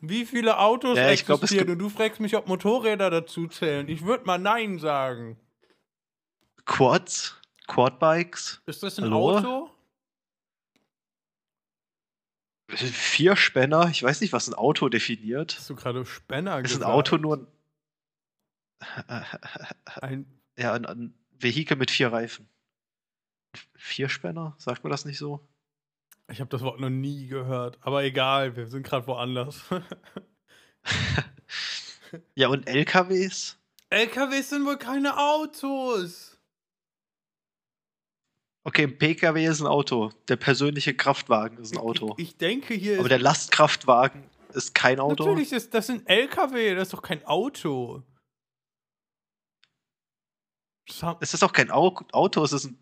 Wie viele Autos Ja, ich glaub, es existieren? gibt- und du fragst mich, ob Motorräder dazu zählen. Ich würde mal Nein sagen. Quads, Quadbikes, Ist das ein Hallo? Auto? vier Spänner. Ich weiß nicht, was ein Auto definiert. Hast du gerade Spänner Ist ein gesagt? Auto nur ein, (laughs) Ein, ja, ein, ein Vehikel mit vier Reifen? Vier Spänner? Sagt man das nicht so? Ich habe das Wort noch nie gehört. Aber egal, wir sind gerade woanders. (laughs) Ja, und LKWs? LKWs sind wohl keine Autos. Okay, ein PKW ist ein Auto. Der persönliche Kraftwagen ist ein Auto. Ich, ich denke hier Aber der Lastkraftwagen ist kein Auto. Natürlich ist das ein LKW, das ist doch kein Auto. Es ist auch kein Au Auto, es ist ein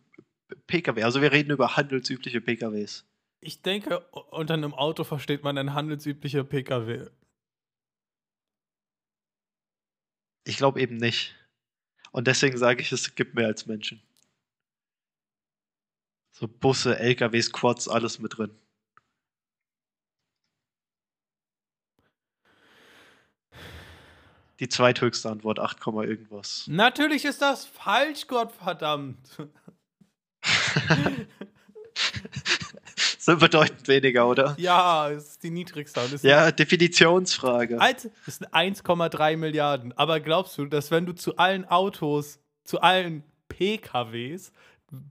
PKW. Also wir reden über handelsübliche PKWs. Ich denke, unter einem Auto versteht man ein handelsüblicher PKW. Ich glaube eben nicht. Und deswegen sage ich, es gibt mehr als Menschen. So Busse, LKWs, Quads, alles mit drin. Die zweithöchste Antwort, 8, Komma irgendwas. Natürlich ist das falsch, Gottverdammt. (laughs) Sind bedeutend weniger, oder? Ja, es ist die niedrigste. ist Ja, Definitionsfrage. Eins, das sind 1,3 Milliarden. Aber glaubst du, dass wenn du zu allen Autos, zu allen PKWs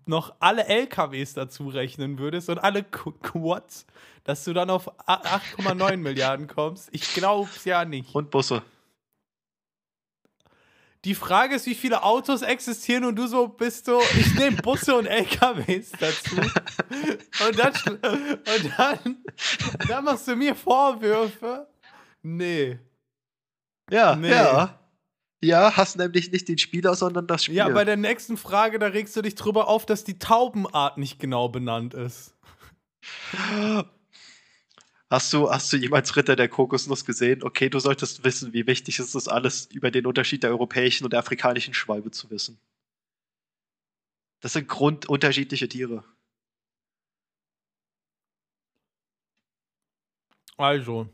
noch alle LKWs dazu rechnen würdest und alle Qu- Quads, dass du dann auf a- 8,9 Milliarden kommst? Ich glaub's ja nicht. Und Busse. Die Frage ist, wie viele Autos existieren und du so bist so, ich nehme Busse und LKWs dazu. Und dann, und dann, dann machst du mir Vorwürfe. Nee. Ja, Nee. ja. Ja, hast nämlich nicht den Spieler, sondern das Spiel. Ja, bei der nächsten Frage, da regst du dich drüber auf, dass die Taubenart nicht genau benannt ist. (laughs) Hast du, hast du jemals Ritter der Kokosnuss gesehen? Okay, du solltest wissen, wie wichtig ist es alles über den Unterschied der europäischen und der afrikanischen Schwalbe zu wissen. Das sind grundunterschiedliche Tiere. Also,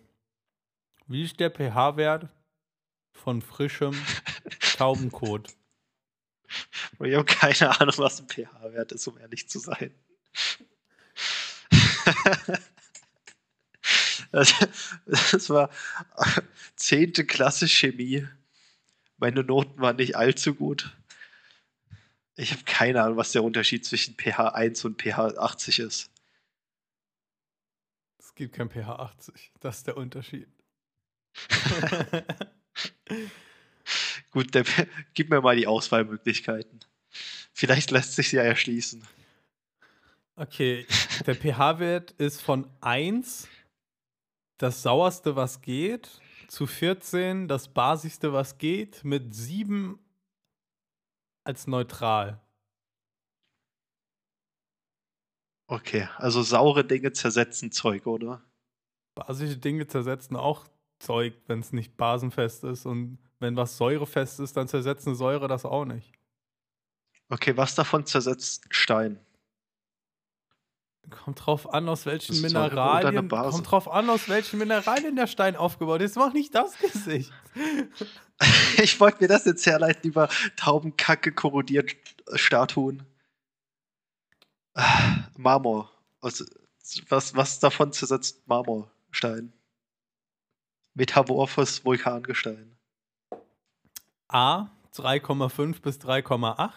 wie ist der pH-Wert von frischem (laughs) Taubenkot? Ich habe keine Ahnung, was ein pH-Wert ist, um ehrlich zu sein. (laughs) Das, war zehnte Klasse Chemie. Meine Noten waren nicht allzu gut. Ich habe keine Ahnung, was der Unterschied zwischen pH 1 und pH 80 ist. Es gibt kein pH 80. Das ist der Unterschied. (laughs) Gut, der, gib mir mal die Auswahlmöglichkeiten. Vielleicht lässt sich ja erschließen. Okay, der pH-Wert ist von 1, das sauerste, was geht, zu 14, das basigste, was geht, mit 7 als neutral. Okay, also saure Dinge zersetzen Zeug, oder? Basische Dinge zersetzen auch Zeug, wenn es nicht basenfest ist. Und wenn was säurefest ist, dann zersetzt eine Säure das auch nicht. Okay, was davon zersetzt Stein? Kommt drauf an, aus welchen Mineralien. Kommt drauf an, aus welchen Mineralien der Stein aufgebaut ist. Mach nicht das Gesicht. (laughs) Ich wollte mir das jetzt herleiten über Taubenkacke korrodiert Statuen. Ah, Marmor. Was, was, was davon zersetzt Marmorstein? Metamorphes Vulkangestein. A 3,5 bis 3,8.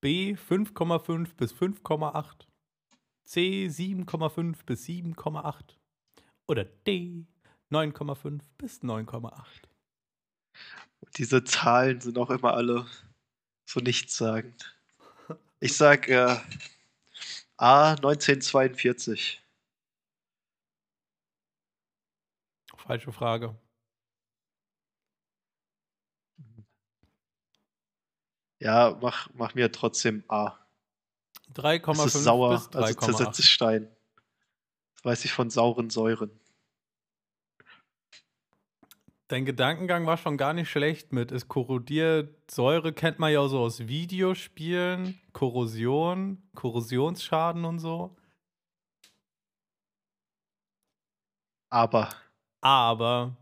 B 5,5 bis 5,8. C 7,5 bis 7,8. Oder D 9,5 bis 9,8. Diese Zahlen sind auch immer alle so nichtssagend. Ich sag äh, A 1942. Falsche Frage. Ja, mach, mach mir trotzdem A. Es 3,5 ist sauer, bis also zersetzt 3,8. es Stein. Das weiß ich von sauren Säuren. Dein Gedankengang war schon gar nicht schlecht mit. Es korrodiert. Säure kennt man ja auch so aus Videospielen. Korrosion, Korrosionsschaden und so. Aber Aber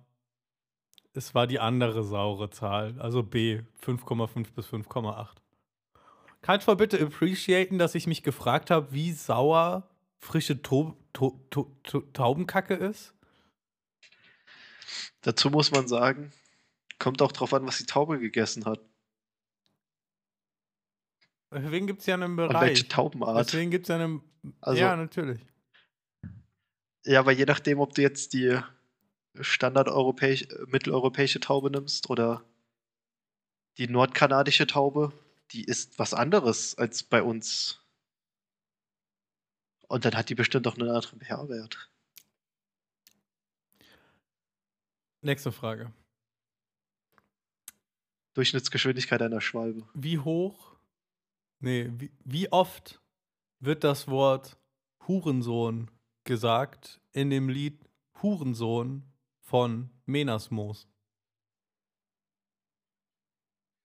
es war die andere saure Zahl. Also B, 5,5 bis 5,8. Kannst du mal bitte appreciaten, dass ich mich gefragt habe, wie sauer frische to to to Taubenkacke ist? dazu muss man sagen, kommt auch drauf an, was die Taube gegessen hat. Deswegen gibt es ja einen Und welche Bereich. Taubenart. Deswegen gibt es ja einen. Also- ja, natürlich. Ja, aber je nachdem, ob du jetzt die standardeuropäisch, mitteleuropäische Taube nimmst oder die nordkanadische Taube, die ist was anderes als bei uns. Und dann hat die bestimmt auch einen anderen pH-Wert. Nächste Frage. Durchschnittsgeschwindigkeit einer Schwalbe. Wie hoch, nee, wie, wie oft wird das Wort Hurensohn gesagt in dem Lied Hurensohn von Menasmoos?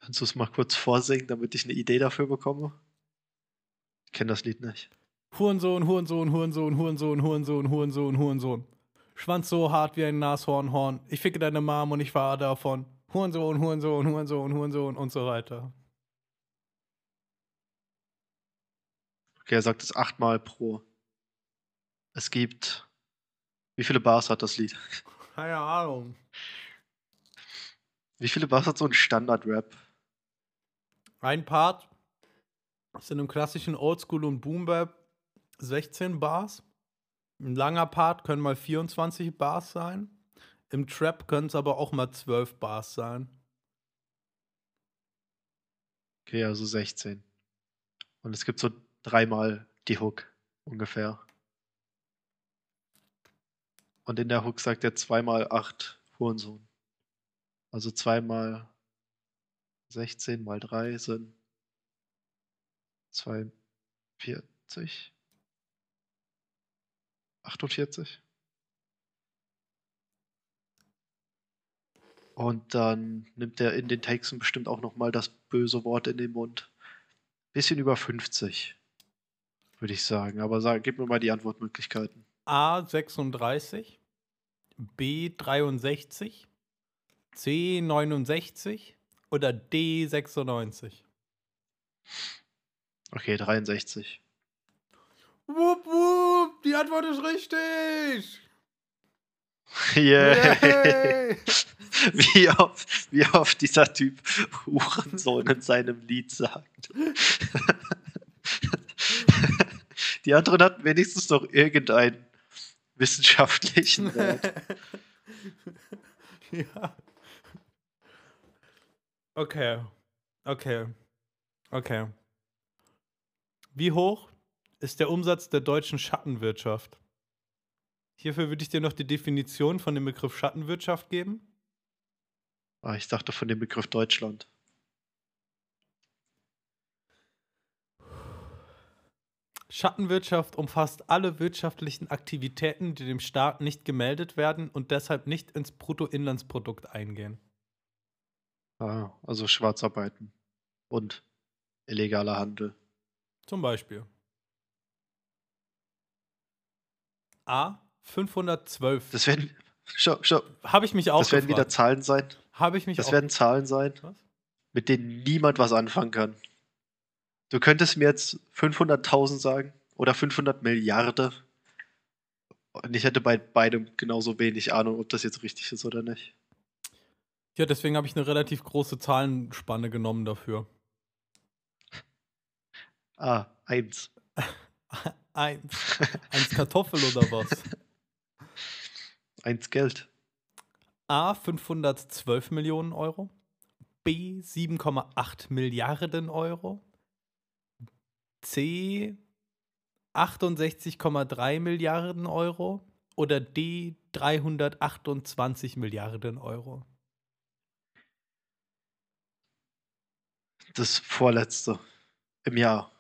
Kannst du es mal kurz vorsingen, damit ich eine Idee dafür bekomme? Ich kenne das Lied nicht. Hurensohn, Hurensohn, Hurensohn, Hurensohn, Hurensohn, Hurensohn, Hurensohn. Schwanz so hart wie ein Nashornhorn. Ich ficke deine Mom und ich fahre davon. Hurensohn, Hurensohn, Hurensohn, Hurensohn und so weiter. Okay, er sagt es achtmal pro. Es gibt. Wie viele Bars hat das Lied? Keine Ahnung. Wie viele Bars hat so ein Standard-Rap? Ein Part sind im klassischen Oldschool und Boombap 16 Bars. Ein langer Part können mal 24 Bars sein. Im Trap können es aber auch mal 12 Bars sein. Okay, also 16. Und es gibt so dreimal die Hook ungefähr. Und in der Hook sagt er zweimal 8 Hurensohn. Also zweimal 16 mal 3 sind 42. 48. Und dann nimmt er in den Texten bestimmt auch nochmal das böse Wort in den Mund. Bisschen über 50, würde ich sagen. Aber sag, gib mir mal die Antwortmöglichkeiten. A 36, B 63, C 69 oder D 96. Okay, 63. Wupp, wupp, die Antwort ist richtig. (laughs) Yeah. (laughs) Wie oft, wie oft dieser Typ Hurensohn in seinem Lied sagt. (laughs) Die anderen hatten wenigstens noch irgendeinen wissenschaftlichen Wert. ja. Okay. Okay. Okay. Wie hoch ist der Umsatz der deutschen Schattenwirtschaft? Hierfür würde ich dir noch die Definition von dem Begriff Schattenwirtschaft geben. Ah, ich dachte von dem Begriff Deutschland. Schattenwirtschaft umfasst alle wirtschaftlichen Aktivitäten, die dem Staat nicht gemeldet werden und deshalb nicht ins Bruttoinlandsprodukt eingehen. Ah, also Schwarzarbeiten und illegaler Handel. Zum Beispiel. A. 512. Das werden, schau, schau, Habe ich mich auch das werden wieder gefragt. Zahlen sein. Habe ich mich Das auch werden Zahlen sein, Was? mit denen niemand was anfangen kann. Du könntest mir jetzt 500.000 sagen oder 500 Milliarden. Und ich hätte bei beidem genauso wenig Ahnung, ob das jetzt richtig ist oder nicht. Ja, deswegen habe ich eine relativ große Zahlenspanne genommen dafür. (laughs) Ah, eins. (laughs) Eins. Eins Kartoffel oder was? (laughs) Eins Geld. A. 512 Millionen Euro. B. 7,8 Milliarden Euro. C. 68,3 Milliarden Euro. Oder D. 328 Milliarden Euro. Das vorletzte. Im Jahr.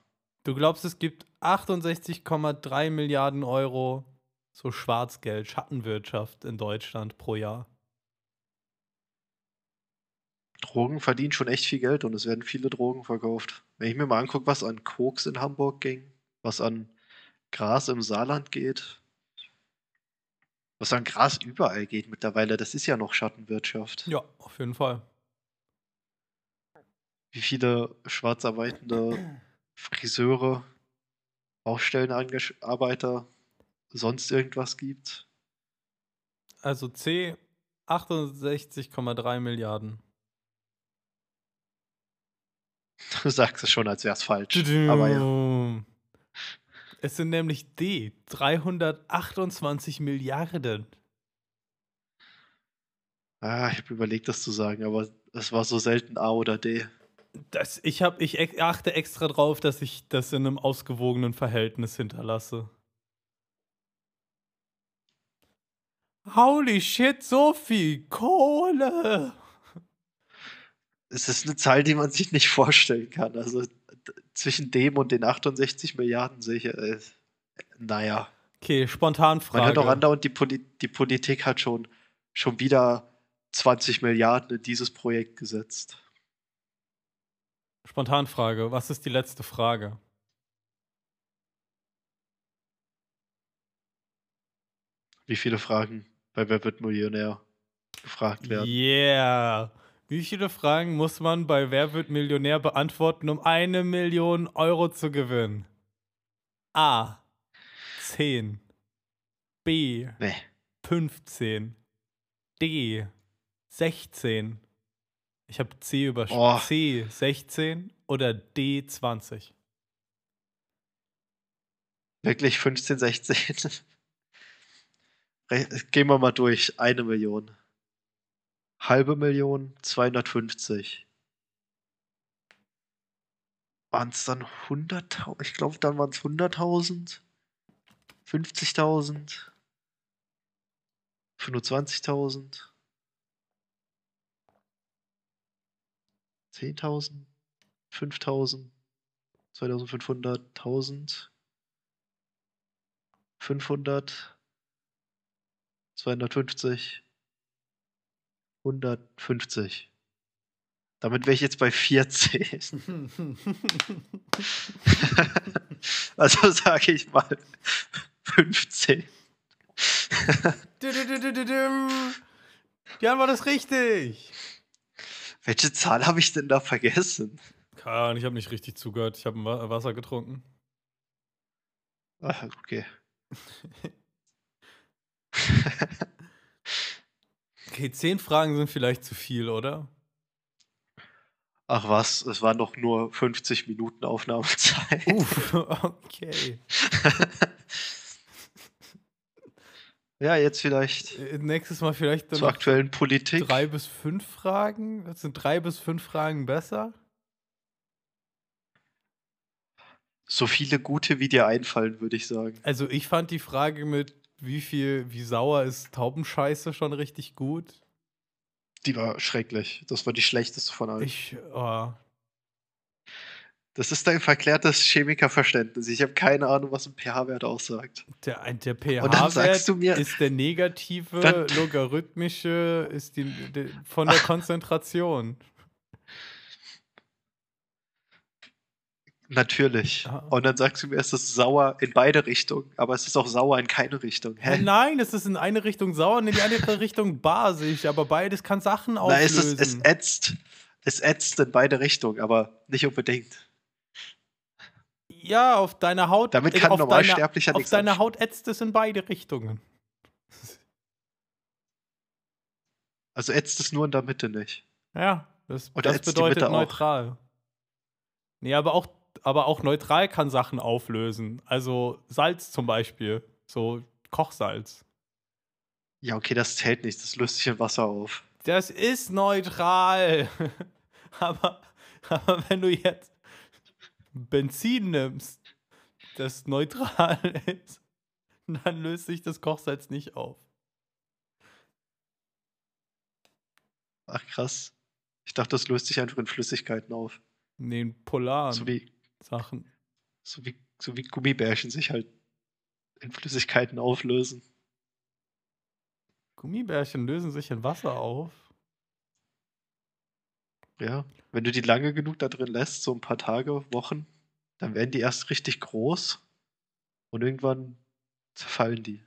Du glaubst, es gibt 68,3 Milliarden Euro so Schwarzgeld, Schattenwirtschaft in Deutschland pro Jahr. Drogen verdienen schon echt viel Geld und es werden viele Drogen verkauft. Wenn ich mir mal angucke, was an Koks in Hamburg ging, was an Gras im Saarland geht, was an Gras überall geht mittlerweile, das ist ja noch Schattenwirtschaft. Ja, auf jeden Fall. Wie viele schwarzarbeitende Friseure, Baustellenarbeiter, sonst irgendwas gibt. Also C 68,3 Milliarden. (laughs) Du sagst es schon, als wäre es falsch. Aber ja. Es sind nämlich D 328 Milliarden. Ah, ich habe überlegt, das zu sagen, aber es war so selten A oder D. Das, ich, hab, ich achte extra drauf, dass ich das in einem ausgewogenen Verhältnis hinterlasse. Holy shit, so viel Kohle! Es ist eine Zahl, die man sich nicht vorstellen kann. Also zwischen dem und den 68 Milliarden sehe ich, äh, naja. Okay, Man Spontanfrage. hört auch andauernd, die, Poli die Politik hat schon, schon wieder 20 Milliarden in dieses Projekt gesetzt. Spontanfrage. Was ist die letzte Frage? Wie viele Fragen bei Wer wird Millionär gefragt werden? Yeah. Wie viele Fragen muss man bei Wer wird Millionär beantworten, um eine Million Euro zu gewinnen? A. 10. B. Nee. 15. D. 16. Ich habe C überschrieben. Oh. C. 16 oder D. 20. Wirklich 15, 16? Re- Gehen wir mal durch. Eine Million. Halbe Million, 250. Waren es dann 100.000? Ich glaube, dann waren es 100.000. 50.000. 25.000. 10.000. 5.000. 2.500. 1.000. 500, 250, 150. Damit wäre ich jetzt bei 14. (laughs) (laughs) also sage ich mal 15. Die Antwort ist richtig. Welche Zahl habe ich denn da vergessen? Keine Ahnung, ich habe nicht richtig zugehört. Ich habe Wasser getrunken. Ah, okay. (laughs) Okay, zehn Fragen sind vielleicht zu viel, oder? Ach was, es waren doch nur 50 Minuten Aufnahmezeit. Uff, (laughs) okay. (laughs) Ja, jetzt vielleicht Äh, Nächstes Mal vielleicht dann zur aktuellen Politik. drei bis fünf Fragen. Sind drei bis fünf Fragen besser? So viele gute, wie dir einfallen, würde ich sagen. Also ich fand die Frage mit wie viel, wie sauer ist Taubenscheiße schon richtig gut. Die war schrecklich. Das war die schlechteste von allen. Ich, oh, Das ist dein verklärtes Chemikerverständnis. Ich habe keine Ahnung, was ein pH-Wert aussagt. Der, der pH-Wert ist der negative, logarithmische, ist die, die von der Konzentration. natürlich. Ah. Und dann sagst du mir, es ist sauer in beide Richtungen, aber es ist auch sauer in keine Richtung. Hä? Hä? Nein, es ist in eine Richtung sauer und in die andere (laughs) Richtung basisch, aber beides kann Sachen Nein, es, ist, es ätzt. Es ätzt in beide Richtungen, aber nicht unbedingt. Ja, auf deiner Haut. Damit äh, kann auf Normalsterblicher auf nichts deiner. Haut ätzt es in beide Richtungen. Also ätzt es nur in der Mitte nicht. Ja, das, Oder das bedeutet Mitte auch? neutral. Nee, aber auch, aber auch neutral kann Sachen auflösen. Also Salz zum Beispiel. So Kochsalz. Ja, okay, das zählt nicht. Das löst sich in Wasser auf. Das ist neutral. (laughs) aber, aber wenn du jetzt Benzin nimmst, das neutral (laughs) ist, dann löst sich das Kochsalz nicht auf. Ach krass. Ich dachte, das löst sich einfach in Flüssigkeiten auf. In den polaren So wie, Sachen. so, wie, so wie Gummibärchen sich halt in Flüssigkeiten auflösen. Gummibärchen lösen sich in Wasser auf. Ja. Wenn du die lange genug da drin lässt, so ein paar Tage, Wochen, dann werden die erst richtig groß und irgendwann zerfallen die.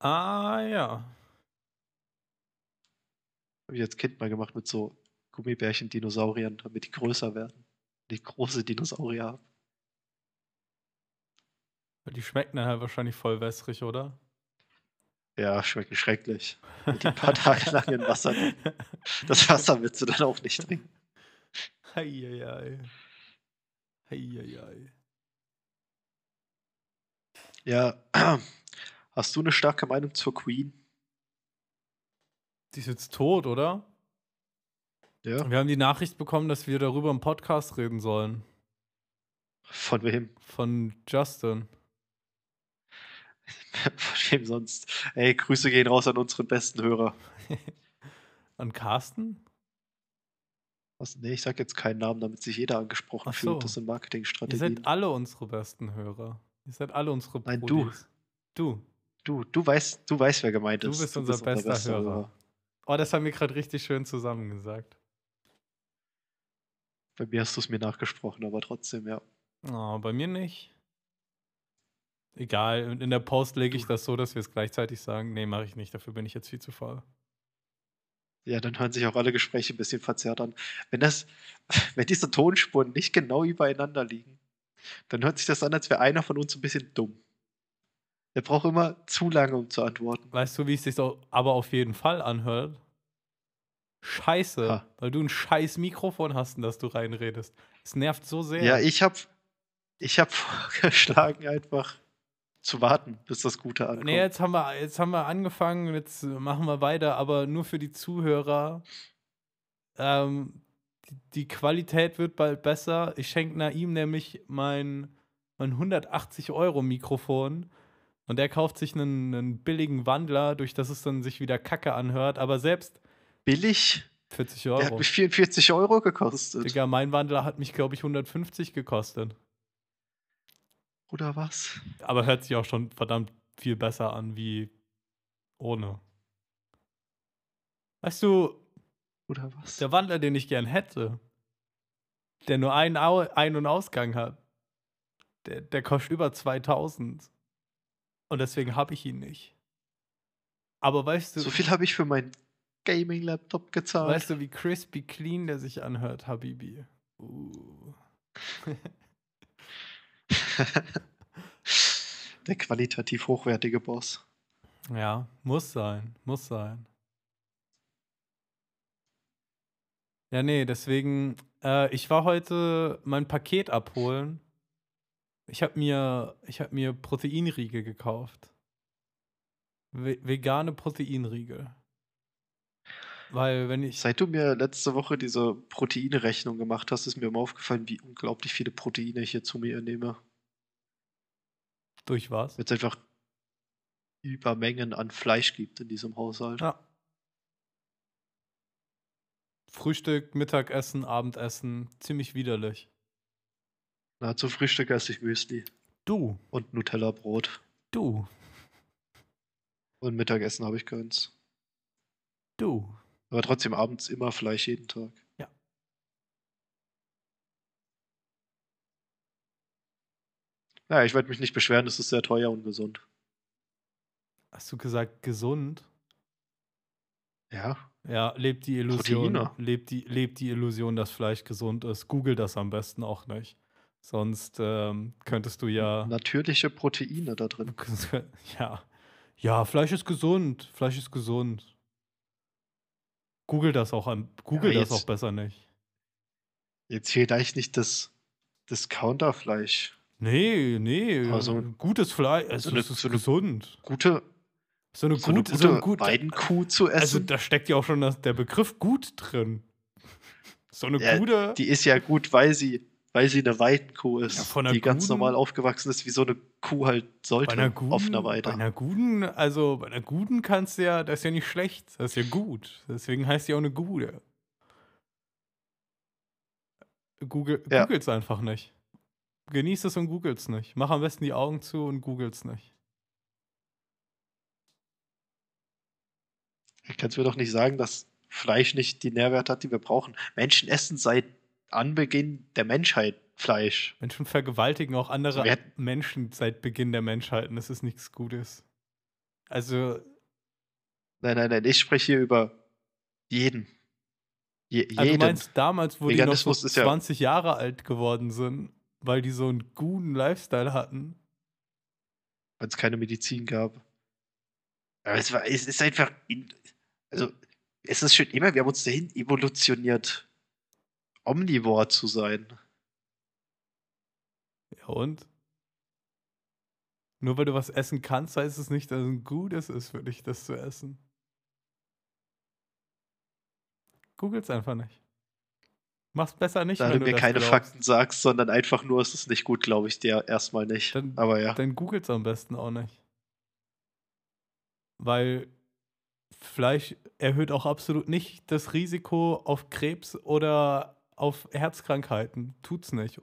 Ah ja. Habe ich als Kind mal gemacht mit so Gummibärchen-Dinosauriern, damit die größer werden. Die große Dinosaurier haben. Die schmecken dann halt wahrscheinlich voll wässrig, oder? Ja, schmecken schrecklich. (laughs) Wenn die ein paar Tage lang in Wasser. Das Wasser willst du dann auch nicht trinken. Heieiei. Heieiei. Ja, (clears throat) hast du eine starke Meinung zur Queen? Die ist jetzt tot, oder? Ja. Wir haben die Nachricht bekommen, dass wir darüber im Podcast reden sollen. Von wem? Von Justin. (laughs) Von wem sonst? Ey, Grüße gehen raus an unseren besten Hörer. (laughs) An Carsten? Was? Nee, ich sag jetzt keinen Namen, damit sich jeder angesprochen so. fühlt. Das sind Ihr Marketingstrategien. seid alle unsere besten Hörer. Ihr seid alle unsere Nein, du. Brudis. Du. Du, du weißt, du weißt, wer gemeint Du ist. bist unser bester Hörer. Oh, das haben wir gerade richtig schön zusammengesagt. Bei mir hast du es mir nachgesprochen, aber trotzdem, ja. Oh, bei mir nicht. Egal, und in der Post lege ich das so, dass wir es gleichzeitig sagen. Nee, mache ich nicht. Dafür bin ich jetzt viel zu faul. Ja, dann hören sich auch alle Gespräche ein bisschen verzerrt an. Wenn das, (laughs) wenn diese Tonspuren nicht genau übereinander liegen, dann hört sich das an, als wäre einer von uns ein bisschen dumm. Der braucht immer zu lange, um zu antworten. Weißt du, wie es sich so aber auf jeden Fall anhört? Scheiße, Ha. weil du ein scheiß Mikrofon hast, in das du reinredest. Es nervt so sehr. Ja, ich habe ich hab (laughs) vorgeschlagen, einfach zu warten, bis das Gute ankommt. Nee, jetzt haben, wir, jetzt haben wir angefangen, jetzt machen wir weiter, aber nur für die Zuhörer. Ähm, die, Qualität wird bald besser. Ich schenke Naim nämlich mein, mein 180 Euro Mikrofon und der kauft sich einen, einen billigen Wandler, durch das es dann sich wieder kacke anhört, aber selbst Billig? 40 Der hat Euro. mich 44 Euro gekostet. Digga, mein Wandler hat mich, glaube ich, 150 gekostet. Oder was? Aber hört sich auch schon verdammt viel besser an wie ohne. Weißt du, Oder was? der Wandler, den ich gern hätte, der nur einen Au Ein- und Ausgang hat, der, der kostet über 2000. Und deswegen habe ich ihn nicht. Aber weißt du, So viel habe ich für meinen Gaming-Laptop gezahlt. weißt du, wie crispy clean der sich anhört, Habibi? Uh. (laughs) (laughs) Der qualitativ hochwertige Boss. Ja, muss sein, muss sein. Ja, nee, deswegen, äh, ich war heute mein Paket abholen. Ich habe mir, hab mir Proteinriegel gekauft. Ve vegane Proteinriegel. Weil, wenn ich. Seit du mir letzte Woche diese Proteinrechnung gemacht hast, ist mir immer aufgefallen, wie unglaublich viele Proteine ich hier zu mir nehme. Durch was? Es einfach Übermengen an Fleisch gibt in diesem Haushalt. Ja. Frühstück, Mittagessen, Abendessen, ziemlich widerlich. Na, zum Frühstück esse ich Müsli Du, und Nutella-Brot. du, Und Mittagessen habe ich keins. du. Aber trotzdem abends immer Fleisch jeden Tag. Ja. Naja, ich werde mich nicht beschweren, es ist sehr teuer und gesund. Hast du gesagt gesund? Ja. Ja, lebt die Illusion, Proteine. lebt die, lebt die Illusion, dass Fleisch gesund ist. Google das am besten auch nicht. Sonst ähm, könntest du ja. Natürliche Proteine da drin. (laughs) Ja. Ja, Fleisch ist gesund. Fleisch ist gesund. Google das auch. Google Ja, das jetzt- auch besser nicht. Jetzt vielleicht nicht das Discounterfleisch. Nee, nee. Also- gutes Fleisch. Also, so eine- es ist so eine gesund. Gute, So eine, so eine gut, gute so gut, Weidenkuh zu Also essen. da steckt ja auch schon das, der Begriff gut drin. (laughs) So eine Ja, gute. die ist ja gut, weil sie, weil sie eine Weidenkuh ist, Ja, die ganz guten- normal aufgewachsen ist, wie so eine Kuh halt bei sollte einer guten, auf einer bei Weide. einer guten, also bei einer guten kannst du ja, das ist ja nicht schlecht, das ist ja gut. Deswegen heißt die auch eine gute. Google, Ja. Googles einfach nicht. Genieß es und googles nicht. Mach am besten die Augen zu und googles nicht. Ich kann es mir doch nicht sagen, dass Fleisch nicht die Nährwerte hat, die wir brauchen. Menschen essen seit Anbeginn der Menschheit Fleisch. Menschen vergewaltigen auch andere hätten- Menschen seit Beginn der Menschheit und das ist nichts Gutes. Also, Nein, nein, nein, ich spreche hier über jeden. Je, also du jeden. meinst damals, wo die noch so Veganismus ist ja- 20 Jahre alt geworden sind, weil die so einen guten Lifestyle hatten. Weil es keine Medizin gab. Aber es, war, es ist einfach. In, also, es ist schon immer, wir haben uns dahin evolutioniert, omnivor zu sein. Ja, und? Nur weil du was essen kannst, heißt es nicht, dass es gutes ist für dich, das zu essen. Googles einfach nicht. Mach's besser nicht, Da wenn du mir keine glaubst. Fakten sagst, sondern einfach nur, es ist nicht gut, glaube ich dir erstmal nicht. Dann- Aber ja. Dann googles am besten auch nicht. Weil Fleisch erhöht auch absolut nicht das Risiko auf Krebs oder auf Herzkrankheiten. Tut's nicht.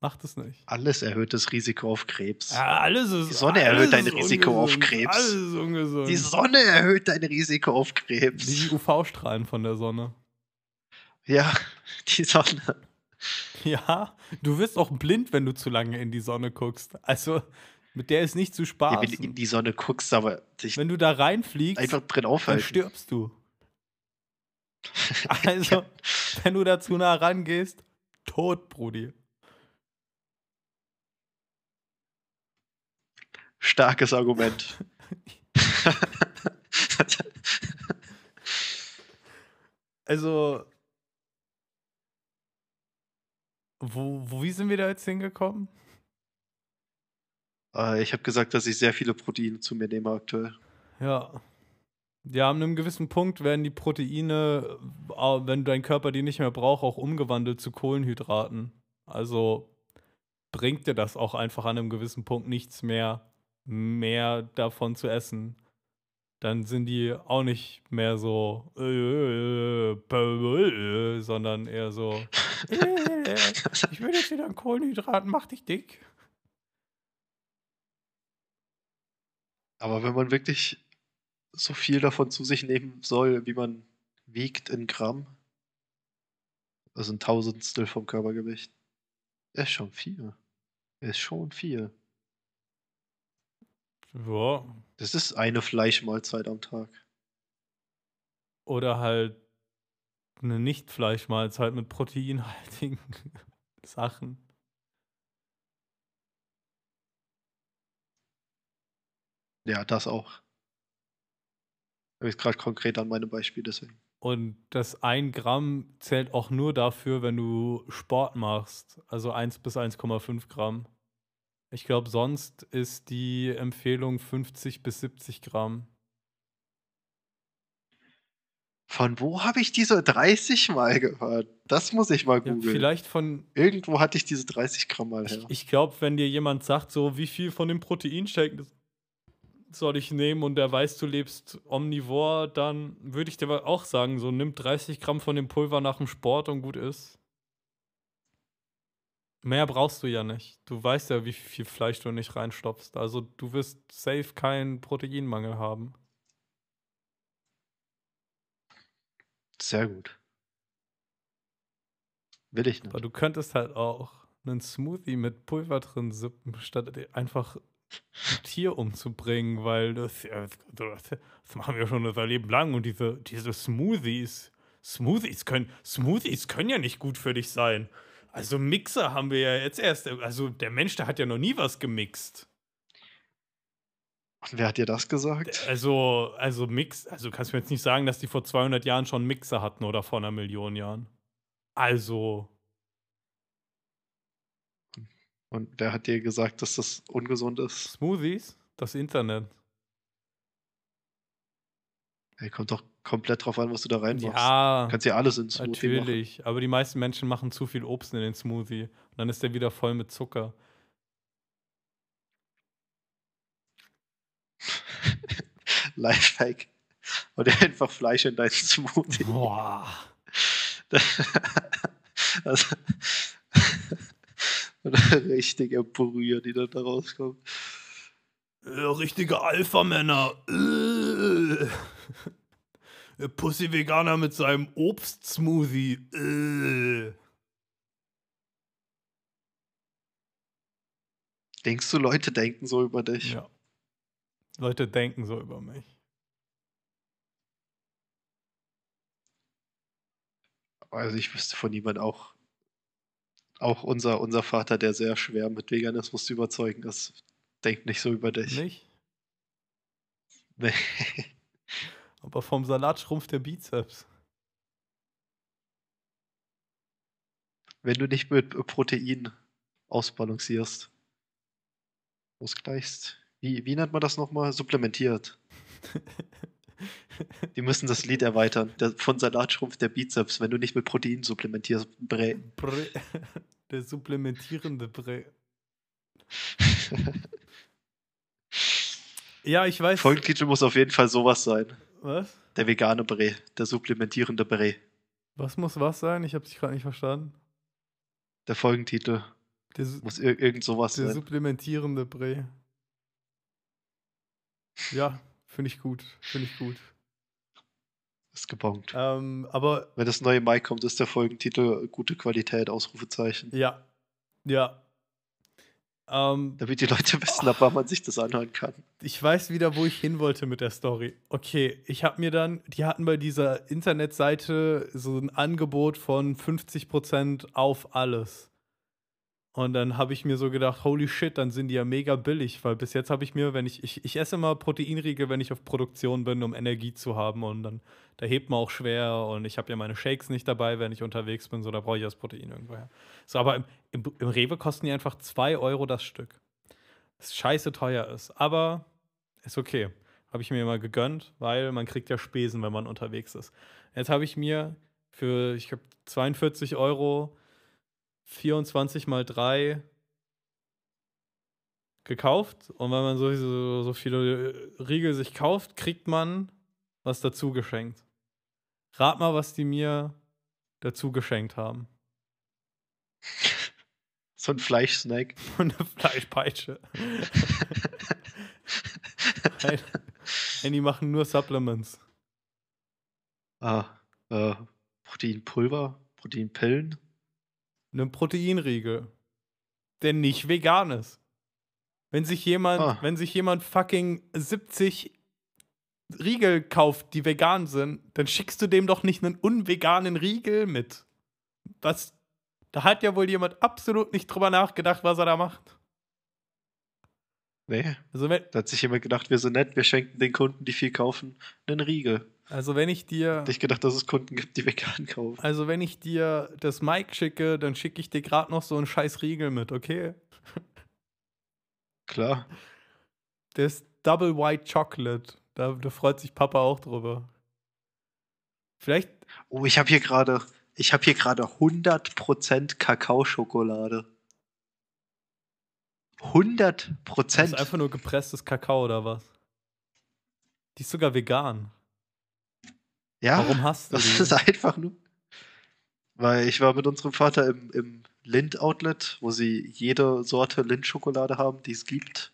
Macht es nicht. Alles erhöht das Risiko auf Krebs. Ja, alles ist. Die Sonne erhöht dein Risiko auf ungesund. Krebs. Alles ist ungesund. Die Sonne erhöht dein Risiko auf Krebs. Die UV-Strahlen von der Sonne. Ja, (laughs) die Sonne. Ja, du wirst auch blind, wenn du zu lange in die Sonne guckst. Also, mit der ist nicht zu Ja, spaßen. wenn du in die Sonne guckst, aber dich wenn du da reinfliegst, einfach drin dann aufhalten. stirbst du. (laughs) Also, wenn du da zu nah rangehst, tot, Brudi. Starkes Argument. (laughs) Also, wo, wo, wie sind wir da jetzt hingekommen? Äh, ich habe gesagt, dass ich sehr viele Proteine zu mir nehme aktuell. Ja. Ja, an einem gewissen Punkt werden die Proteine, äh, wenn dein Körper die nicht mehr braucht, auch umgewandelt zu Kohlenhydraten. Also bringt dir das auch einfach an einem gewissen Punkt nichts mehr, mehr davon zu essen. Dann sind die auch nicht mehr so, äh, äh, sondern eher so, ich will jetzt wieder an Kohlenhydraten, mach dich dick. Aber wenn man wirklich so viel davon zu sich nehmen soll, wie man wiegt in Gramm, also ein Tausendstel vom Körpergewicht, ist schon viel. Ist schon viel. Ja, Das ist eine Fleischmahlzeit am Tag. Oder halt eine Nicht-Fleischmahlzeit mit proteinhaltigen (laughs) Sachen. Ja, das auch. Habe ich gerade konkret an meinem Beispiel deswegen. Und das 1 Gramm zählt auch nur dafür, wenn du Sport machst. Also 1 bis 1,5 Gramm. Ich glaube, sonst ist die Empfehlung 50 bis 70 Gramm. Von wo habe ich diese 30 mal gehört? Das muss ich mal Ja, googeln. vielleicht von. Irgendwo hatte ich diese 30 Gramm mal her. Ich, ich glaube, wenn dir jemand sagt, so wie viel von dem Proteinshake, soll ich nehmen und der weiß, du lebst omnivor, dann würde ich dir auch sagen, so nimm 30 Gramm von dem Pulver nach dem Sport und gut ist. Mehr brauchst du ja nicht. Du weißt ja, wie viel Fleisch du nicht reinstopfst. Also du wirst safe keinen Proteinmangel haben. Sehr gut. Will ich nicht. Aber du könntest halt auch einen Smoothie mit Pulver drin sippen, statt einfach ein Tier umzubringen, weil das, ja, das machen wir schon unser Leben lang und diese, diese Smoothies, Smoothies können, Smoothies können ja nicht gut für dich sein. Also Mixer haben wir ja jetzt erst, also der Mensch, der hat ja noch nie was gemixt. Und wer hat dir das gesagt? Also, also Mix, also kannst du mir jetzt nicht sagen, dass die vor 200 Jahren schon Mixer hatten oder vor einer Million Jahren. Also. Und wer hat dir gesagt, dass das ungesund ist? Smoothies? Das Internet. Ey, kommt doch komplett drauf an, was du da reinmachst. Ja. Du kannst ja alles in Smoothie natürlich. Machen. Aber die meisten Menschen machen zu viel Obst in den Smoothie. Und dann ist der wieder voll mit Zucker. (laughs) Lifehack. Oder einfach Fleisch in deinen Smoothie. Boah. (laughs) also, eine (laughs) richtige Brühe, die dann da rauskommt. Ja, richtige Alpha-Männer. Äh. (laughs) Pussy-Veganer mit seinem Obst-Smoothie. Äh. Denkst du, Leute denken so über dich? Ja. Leute denken so über mich. Also ich wüsste von niemandem auch, auch unser, unser Vater, der sehr schwer mit Veganismus zu überzeugen ist, denkt nicht so über dich. Nicht? Nee. (laughs) Aber vom Salat schrumpft der Bizeps. Wenn du nicht mit Protein ausbalancierst, ausgleichst. Wie, wie nennt man das nochmal? Supplementiert. (laughs) (laughs) Die müssen das Lied erweitern. Der, von Salat schrumpft der Bizeps, wenn du nicht mit Protein supplementierst. Bre. Bre. (laughs) Der supplementierende Bre. (laughs) ja, ich weiß. Folgentitel muss auf jeden Fall sowas sein. Was? Der vegane Bre. Der supplementierende Bre. Was muss was sein? Ich habe dich gerade nicht verstanden. Der Folgentitel der, muss ir irgend sowas der sein. Der supplementierende Bre. Ja, finde ich gut. Finde ich gut. Ist gebongt. Ähm, aber. Wenn das neue Mai kommt, ist der Folgentitel gute Qualität, Ausrufezeichen. Ja. Ja. Ähm, Damit die Leute wissen, ab wann man sich das anhören kann. Ich weiß wieder, wo ich hin wollte mit der Story. Okay, ich habe mir dann, die hatten bei dieser Internetseite so ein Angebot von 50% auf alles. Und dann habe ich mir so gedacht, holy shit, dann sind die ja mega billig, weil bis jetzt habe ich mir, wenn ich, ich, ich esse immer Proteinriegel, wenn ich auf Produktion bin, um Energie zu haben und dann, da hebt man auch schwer und ich habe ja meine Shakes nicht dabei, wenn ich unterwegs bin, so da brauche ich das Protein irgendwoher. So, aber im, im, im Rewe kosten die einfach 2 Euro das Stück. Das scheiße teuer ist, aber ist okay. Habe ich mir mal gegönnt, weil man kriegt ja Spesen, wenn man unterwegs ist. Jetzt habe ich mir für, ich glaube, 42 Euro 24 mal 3 gekauft. Und wenn man so, so, so viele Riegel sich kauft, kriegt man was dazu geschenkt. Rat mal, was die mir dazu geschenkt haben. So ein Fleischsnack. (laughs) Und eine Fleischpeitsche. (laughs) Nein, die machen nur Supplements. Ah, äh, Proteinpulver, Proteinpillen. Einen Proteinriegel, der nicht vegan ist. Wenn sich jemand, ah. wenn sich jemand fucking 70 Riegel kauft, die vegan sind, dann schickst du dem doch nicht einen unveganen Riegel mit. Was? Da hat ja wohl jemand absolut nicht drüber nachgedacht, was er da macht. Nee. Also wenn, da hat sich jemand gedacht, wir sind nett, wir schenken den Kunden, die viel kaufen, einen Riegel. Also wenn ich dir. Hätte ich gedacht, dass es Kunden gibt, die vegan kaufen. Also wenn ich dir das Mike schicke, dann schicke ich dir gerade noch so einen scheiß Riegel mit, okay? Klar. Der ist Double White Chocolate. Da, da freut sich Papa auch drüber. Vielleicht. Oh, ich habe hier gerade, ich habe hier gerade 100% Kakaoschokolade. 100% Das ist einfach nur gepresstes Kakao oder was? Die ist sogar vegan. Ja, Warum hast du das die? ist einfach nur. Weil ich war mit unserem Vater im, im Lind-Outlet, wo sie jede Sorte Lind-Schokolade haben, die es gibt.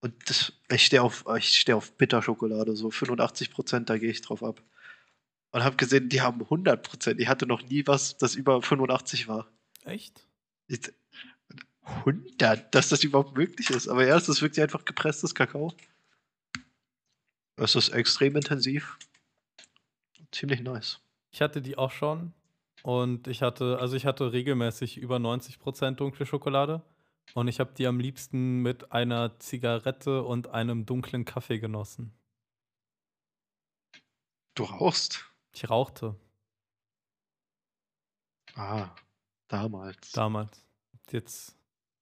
Und das, ich stehe auf, ich steh auf Bitterschokolade, so 85%, da gehe ich drauf ab. Und habe gesehen, die haben 100%. Ich hatte noch nie was, das über 85 war. Echt? Ich, 100, dass das überhaupt möglich ist. Aber ja, es ist wirklich einfach gepresstes Kakao. Es ist extrem intensiv. Ziemlich nice. Ich hatte die auch schon. Und ich hatte, also ich hatte regelmäßig über 90% dunkle Schokolade. Und ich habe die am liebsten mit einer Zigarette und einem dunklen Kaffee genossen. Du rauchst? Ich rauchte Ah, damals. damals. Jetzt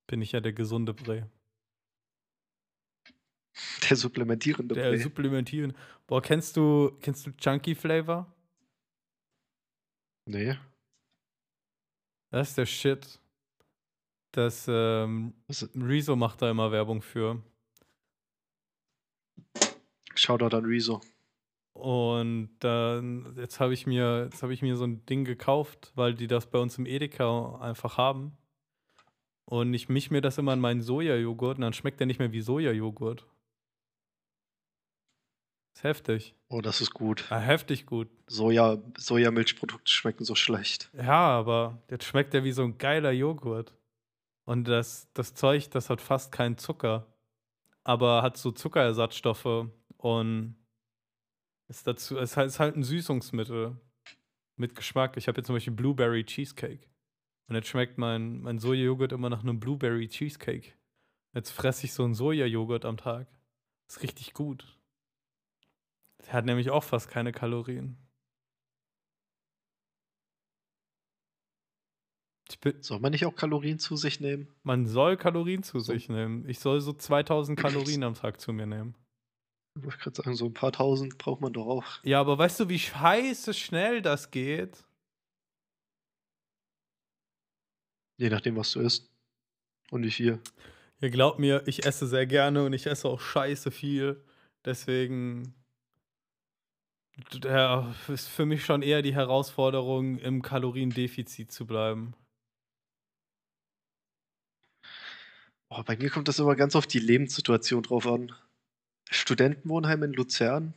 bin ich ja der gesunde Bre. (laughs) Der supplementierende Der Bre. supplementieren. Boah, kennst du, kennst du Chunky Flavor? Nee. Das ist der Shit. Das, ähm, Rezo macht da immer Werbung für. Shoutout an Rezo. Und dann, jetzt habe ich mir, jetzt habe ich mir so ein Ding gekauft, weil die das bei uns im Edeka einfach haben. Und ich misch mir das immer in meinen Sojajoghurt und dann schmeckt der nicht mehr wie Sojajoghurt. Ist heftig. Oh, das ist gut. Ah, heftig gut. Soja, Sojamilchprodukte schmecken so schlecht. Ja, aber jetzt schmeckt der wie so ein geiler Joghurt. Und das, das Zeug, das hat fast keinen Zucker, aber hat so Zuckerersatzstoffe und ist dazu, es halt- ist halt ein Süßungsmittel mit Geschmack. Ich habe jetzt zum Beispiel Blueberry Cheesecake. Und jetzt schmeckt mein, mein Sojajoghurt immer nach einem Blueberry Cheesecake. Jetzt fresse ich so einen Sojajoghurt am Tag. Ist richtig gut. Der hat nämlich auch fast keine Kalorien. Soll man nicht auch Kalorien zu sich nehmen? man soll Kalorien zu So. sich nehmen. Ich soll so 2000 (clears throat) Kalorien am Tag zu mir nehmen. Ich wollte gerade sagen, so ein paar tausend braucht man doch auch. Ja, aber weißt du, wie scheiße schnell das geht? Je nachdem, was du isst. Und wie viel. Ihr glaubt mir, ich esse sehr gerne und ich esse auch scheiße viel. Deswegen ja, ist für mich schon eher die Herausforderung, im Kaloriendefizit zu bleiben. Oh, bei mir kommt das immer ganz auf die Lebenssituation drauf an. Studentenwohnheim in Luzern,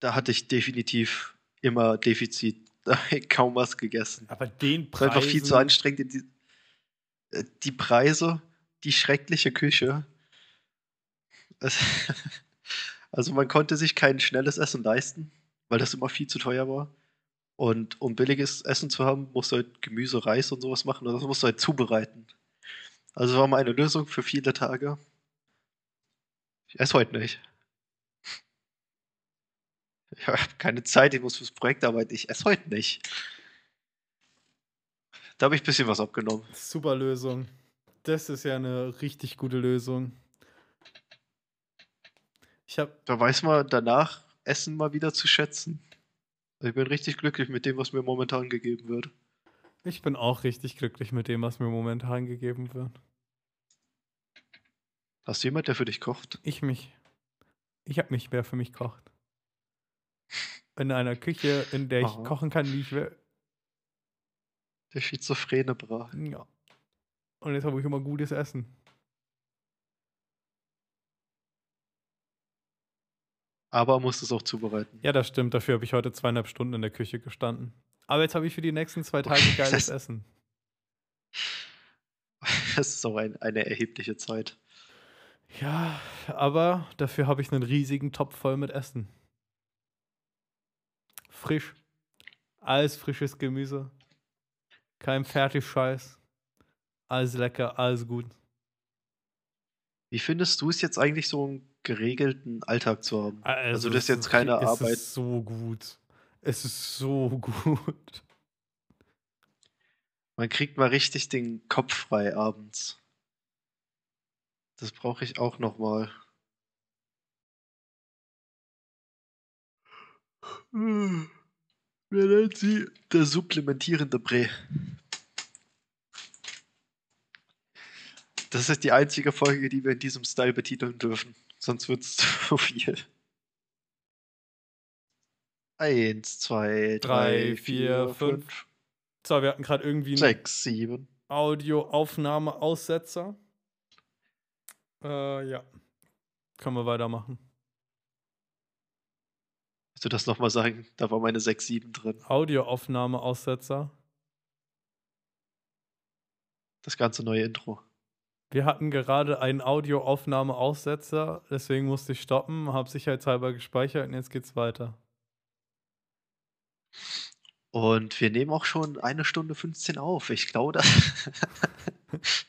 da hatte ich definitiv immer Defizit. (laughs) Kaum was gegessen. Aber den Preis. einfach viel zu anstrengend. Die, äh, die Preise, die schreckliche Küche. (laughs) Also man konnte sich kein schnelles Essen leisten, weil das immer viel zu teuer war. Und um billiges Essen zu haben, musst du halt Gemüse, Reis und sowas machen. Und das musst du halt zubereiten. Also war mal eine Lösung für viele Tage. Ich esse heute nicht. Ich habe keine Zeit, ich muss fürs Projekt arbeiten. Ich esse heute nicht. Da habe ich ein bisschen was abgenommen. Super Lösung. Das ist ja eine richtig gute Lösung. Ich habe Da weiß man danach Essen mal wieder zu schätzen. Ich bin richtig glücklich mit dem, was mir momentan gegeben wird. Ich bin auch richtig glücklich mit dem, was mir momentan gegeben wird. Hast du jemand, der für dich kocht? Ich mich. Ich habe mich, wer für mich kocht. In einer Küche, in der ich Aha. kochen kann, wie ich will. Der schizophrene Bra. Ja. Und jetzt habe ich immer gutes Essen. Aber er muss es auch zubereiten. Ja, das stimmt. Dafür habe ich heute zweieinhalb Stunden in der Küche gestanden. Aber jetzt habe ich für die nächsten zwei Tage (laughs) geiles Das- Essen. (laughs) Das ist auch ein, eine erhebliche Zeit. Ja, aber dafür habe ich einen riesigen Topf voll mit Essen. Frisch. Alles frisches Gemüse. Kein Fertigscheiß. Alles lecker, alles gut. Wie findest du es jetzt eigentlich so einen geregelten Alltag zu haben? Also, das ist jetzt es keine es Arbeit. ist so gut. Es ist so gut. Man kriegt mal richtig den Kopf frei abends. Das brauche ich auch noch mal. Wer nennt sie? Der supplementierende Bre. Das ist die einzige Folge, die wir in diesem Style betiteln dürfen. Sonst wird es (laughs) zu viel. Eins, zwei, Drei, drei, vier, vier, fünf. So, wir hatten gerade irgendwie einen sechs, sieben. Audioaufnahmeaussetzer. Äh, ja. Können wir weitermachen. Willst du das nochmal sagen? Da war meine sechs, sieben drin. Audioaufnahmeaussetzer. Das ganze neue Intro. Wir hatten gerade einen Audioaufnahmeaussetzer, deswegen musste ich stoppen, habe sicherheitshalber gespeichert und jetzt geht's weiter. Und wir nehmen auch schon eine Stunde 15 auf. Ich glaube, das. (laughs)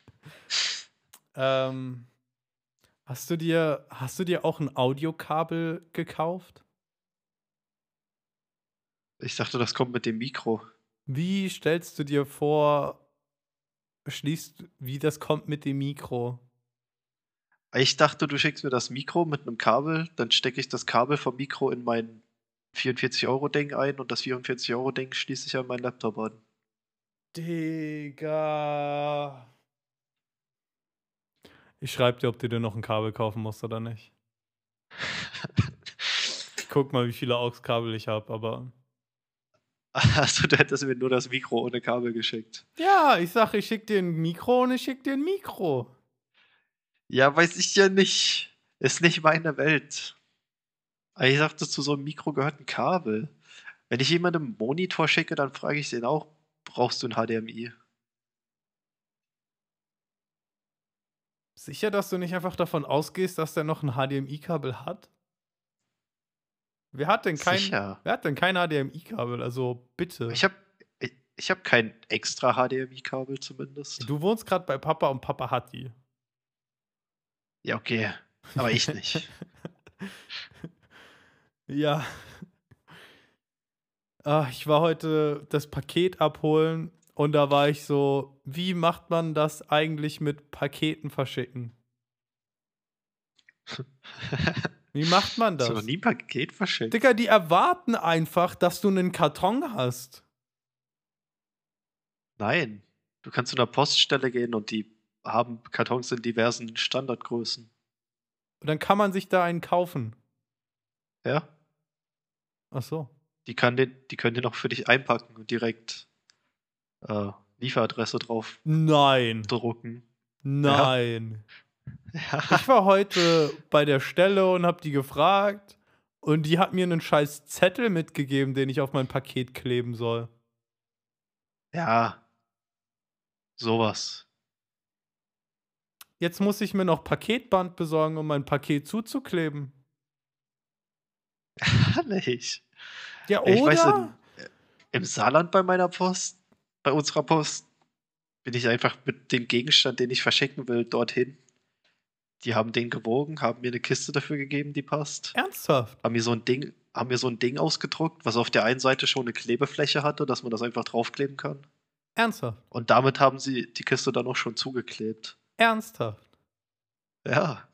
Ähm, hast du dir, hast du dir auch ein Audiokabel gekauft? ich dachte, das kommt mit dem Mikro. Wie stellst du dir vor, schließt, wie das kommt mit dem Mikro? Ich dachte, du schickst mir das Mikro mit einem Kabel, dann stecke ich das Kabel vom Mikro in mein 44-Euro-Ding ein und das 44-Euro-Ding schließe ich an meinen Laptop an. Digga. Ich schreib dir, ob du dir noch ein Kabel kaufen musst oder nicht. (laughs) Ich guck mal, wie viele AUX-Kabel ich habe, aber. (laughs) Also, du hättest mir nur das Mikro ohne Kabel geschickt. Ja, ich sag, ich schick dir ein Mikro und ich schick dir ein Mikro. Ja, weiß ich ja nicht. Ist nicht meine Welt. Aber Ich dachte, zu so einem Mikro gehört ein Kabel. Wenn ich jemandem einen Monitor schicke, dann frage ich den auch, brauchst du ein HDMI? Sicher, dass du nicht einfach davon ausgehst, dass der noch ein HDMI-Kabel hat? Wer hat denn kein, Sicher. wer hat denn kein HDMI-Kabel? Also bitte. Ich habe ich, ich hab kein extra HDMI-Kabel zumindest. du wohnst gerade bei Papa und Papa hat die. Ja, okay. Aber ich nicht. (laughs) Ja. Ah, ich war heute das Paket abholen und da war ich so, wie macht man das eigentlich mit Paketen verschicken? (laughs) Wie macht man Hast du noch das? nie ein Paket verschickt? Digga, die erwarten einfach, dass du einen Karton hast. Nein. Du kannst zu einer Poststelle gehen und die haben Kartons in diversen Standardgrößen. Und dann kann man sich da einen kaufen. Ja? Ach so. Die, kann den, die können den auch für dich einpacken und direkt äh, Lieferadresse drauf Nein. drucken. Nein. Ja. (laughs) Ich war heute bei der Stelle und hab die gefragt und die hat mir einen scheiß Zettel mitgegeben, den ich auf mein Paket kleben soll. ja. Sowas. Jetzt muss ich mir noch Paketband besorgen, um mein Paket zuzukleben. (laughs) Nicht. Ja, Ich weiß oder? Im Saarland bei meiner Post, bei unserer Post, bin ich einfach mit dem Gegenstand, den ich verschicken will, dorthin. Die haben den gewogen, haben mir eine Kiste dafür gegeben, die passt. Ernsthaft? Haben mir so ein Ding, haben mir so ein Ding ausgedruckt, was auf der einen Seite schon eine Klebefläche hatte, dass man das einfach draufkleben kann. Ernsthaft? Und damit haben sie die Kiste dann auch schon zugeklebt. Ernsthaft? Ja.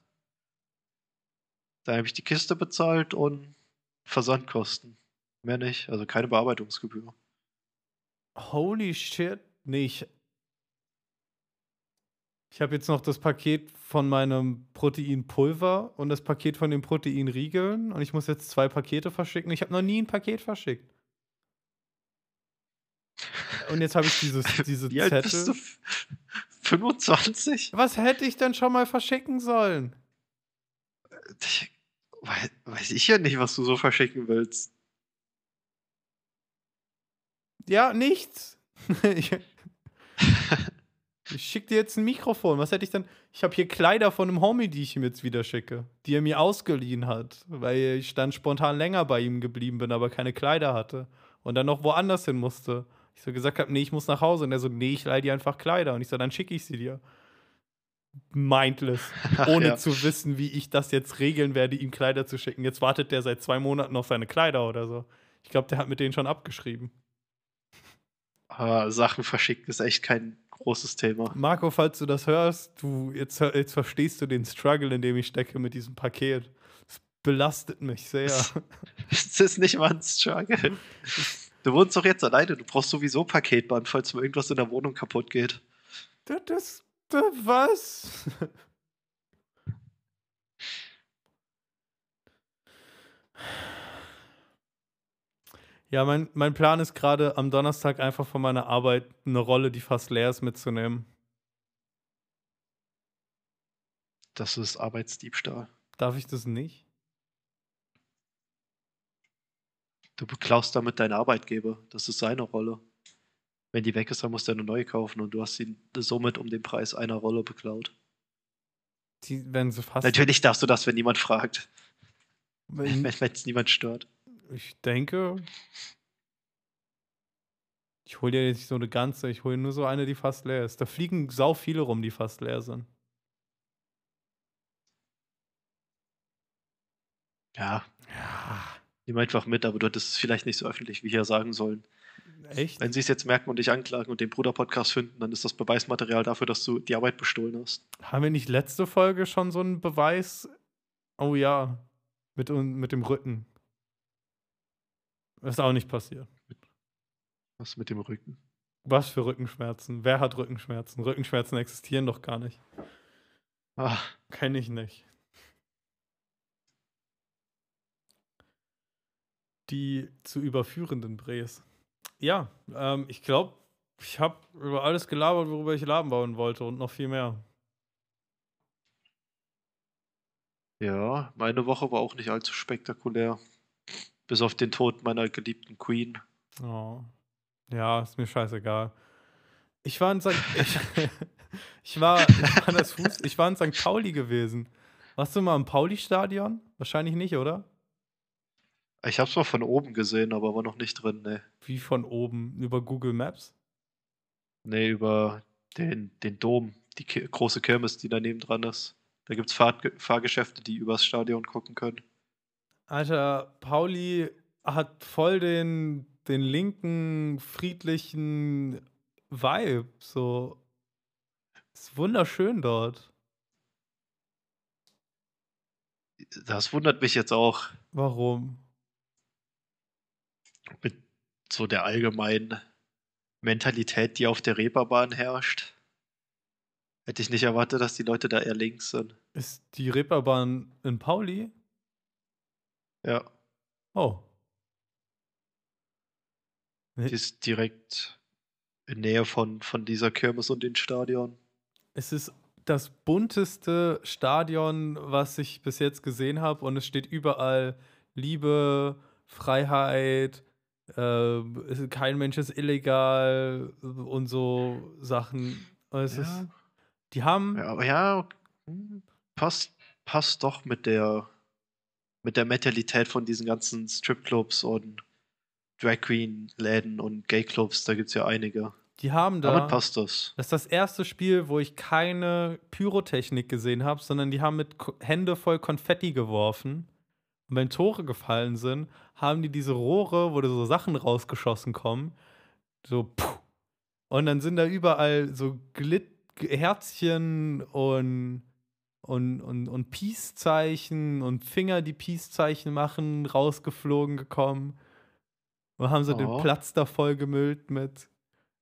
Dann habe ich die Kiste bezahlt und Versandkosten. Mehr nicht, also keine Bearbeitungsgebühr. Holy shit. Nee, ich. Habe jetzt noch das Paket von meinem Proteinpulver und das Paket von den Proteinriegeln und ich muss jetzt zwei Pakete verschicken. Ich habe noch nie ein Paket verschickt. Und jetzt habe ich dieses, (laughs) diese Wie alt Zettel. bist du? F- 25? Was hätte ich denn schon mal verschicken sollen? Ich, weiß ich ja nicht, was du so verschicken willst. Ja, nichts. (laughs) ich schicke dir jetzt ein Mikrofon. Was hätte ich denn? Ich habe hier Kleider von einem Homie, die ich ihm jetzt wieder schicke, die er mir ausgeliehen hat, weil ich dann spontan länger bei ihm geblieben bin, aber keine Kleider hatte und dann noch woanders hin musste. Ich so gesagt habe, nee, ich muss nach Hause und er so, nee, ich leih dir einfach Kleider und ich so, dann schicke ich sie dir. Mindless, (laughs) ohne ja. zu wissen, wie ich das jetzt regeln werde, ihm Kleider zu schicken. Jetzt wartet der seit zwei Monaten auf seine Kleider oder so. Ich glaube, der hat mit denen schon abgeschrieben. Aber Sachen verschicken ist echt kein großes Thema. Marco, falls du das hörst, du jetzt, jetzt verstehst du den Struggle, in dem ich stecke mit diesem Paket. Es belastet mich sehr. Das (laughs) ist nicht mal ein Struggle. Du wohnst doch jetzt alleine, du brauchst sowieso Paketband, falls mal irgendwas in der Wohnung kaputt geht. Das, das, das was? Ja, mein, mein Plan ist gerade am Donnerstag einfach von meiner Arbeit eine Rolle, die fast leer ist, mitzunehmen. Das ist Arbeitsdiebstahl. Darf ich das nicht? Du beklaust damit deinen Arbeitgeber. Das ist seine Rolle. Wenn die weg ist, dann musst du eine neue kaufen und du hast ihn somit um den Preis einer Rolle beklaut. Die, wenn sie fast. Natürlich darfst du das, wenn niemand fragt. (laughs) Wenn es niemand stört. Ich denke. Ich hole dir jetzt nicht so eine ganze, ich hole nur so eine, die fast leer ist. Da fliegen sau viele rum, die fast leer sind. Ja, Ja. nimm einfach mit, aber du hättest es vielleicht nicht so öffentlich wie hier sagen sollen. Echt? Wenn sie es jetzt merken und dich anklagen und den Bruder-Podcast finden, dann ist das Beweismaterial dafür, dass du die Arbeit bestohlen hast. Haben wir nicht letzte Folge schon so einen Beweis? Oh ja. Mit, mit dem Rücken. Ist auch nicht passiert. Was mit dem Rücken? Was für Rückenschmerzen? Wer hat Rückenschmerzen? Rückenschmerzen existieren doch gar nicht. Ah, Kenne ich nicht. Die zu überführenden Brees. Ja, ähm, ich glaube, ich habe über alles gelabert, worüber ich labern wollte und noch viel mehr. ja, meine Woche war auch nicht allzu spektakulär. Bis auf den Tod meiner geliebten Queen. Oh. Ja, ist mir scheißegal. Ich war in St. (laughs) ich, (laughs) ich, war, ich, war in das Fuß, ich war in St. Pauli gewesen. Warst du mal im Pauli-Stadion? Wahrscheinlich nicht, oder? Ich hab's mal von oben gesehen, aber war noch nicht drin, ne. Wie von oben über Google Maps? Nee, über den, den Dom, die Ki große Kirmes, die daneben dran ist. Da gibt's Fahr Fahrgeschäfte, die übers Stadion gucken können. Alter, Pauli hat voll den, den linken, friedlichen Vibe. So. Ist wunderschön dort. Das wundert mich jetzt auch Warum? mit so der allgemeinen Mentalität, die auf der Reeperbahn herrscht. Hätte ich nicht erwartet, dass die Leute da eher links sind. Ist die Reeperbahn in Pauli? Ja, Oh. die ist direkt in Nähe von, von dieser Kirmes und den Stadion. Es ist das bunteste Stadion, was ich bis jetzt gesehen habe. Und es steht überall Liebe, Freiheit, äh, kein Mensch ist illegal und so Sachen. Und Es Ja. ist, die haben, Ja, ja, hm, passt, passt doch mit der, mit der Mentalität von diesen ganzen Stripclubs und Drag Queen Läden und Gay Clubs. Da gibt es ja einige. die haben da. Damit passt das. Das ist das erste Spiel, wo ich keine Pyrotechnik gesehen habe, sondern die haben mit Hände voll Konfetti geworfen. Und wenn Tore gefallen sind, haben die diese Rohre, wo da so Sachen rausgeschossen kommen, so puh. Und dann sind da überall so Glit Herzchen und und, und, und Peace-Zeichen und Finger, die Peace-Zeichen machen, rausgeflogen gekommen. Und haben so den Oh. Platz da voll gemüllt mit.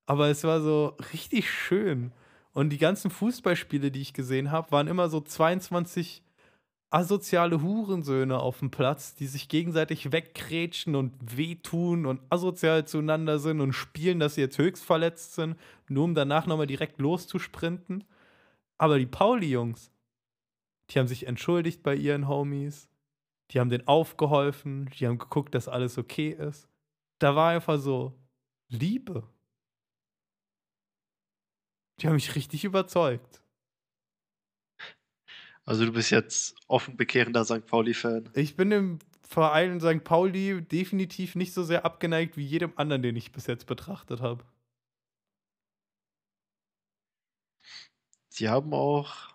Aber es war so richtig schön. Und die ganzen Fußballspiele, die ich gesehen habe, waren immer so 22 asoziale Hurensöhne auf dem Platz, die sich gegenseitig wegkrätschen und wehtun und asozial zueinander sind und spielen, dass sie jetzt höchst verletzt sind, nur um danach nochmal direkt loszusprinten. Aber die Pauli-Jungs, die haben sich entschuldigt bei ihren Homies, die haben denen aufgeholfen, die haben geguckt, dass alles okay ist. Da war einfach so Liebe. Die haben mich richtig überzeugt. Also du bist jetzt offen bekehrender St. Pauli-Fan. Ich bin dem Verein St. Pauli definitiv nicht so sehr abgeneigt wie jedem anderen, den ich bis jetzt betrachtet habe. Sie haben auch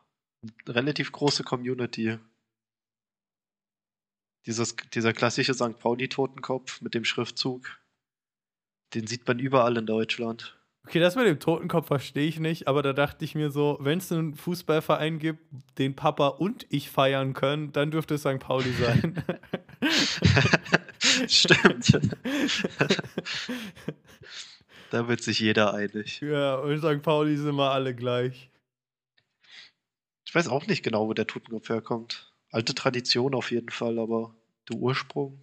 relativ große Community. Dieses, dieser klassische St. Pauli-Totenkopf mit dem Schriftzug, den sieht man überall in Deutschland. Okay, das mit dem Totenkopf verstehe ich nicht, aber da dachte ich mir so, wenn es einen Fußballverein gibt, den Papa und ich feiern können, dann dürfte es St. Pauli sein. (laughs) Stimmt. (laughs) da wird sich jeder einig. ja, und St. Pauli sind immer alle gleich. Ich weiß auch nicht genau, wo der Totenkopf herkommt. Alte Tradition auf jeden Fall, aber der Ursprung,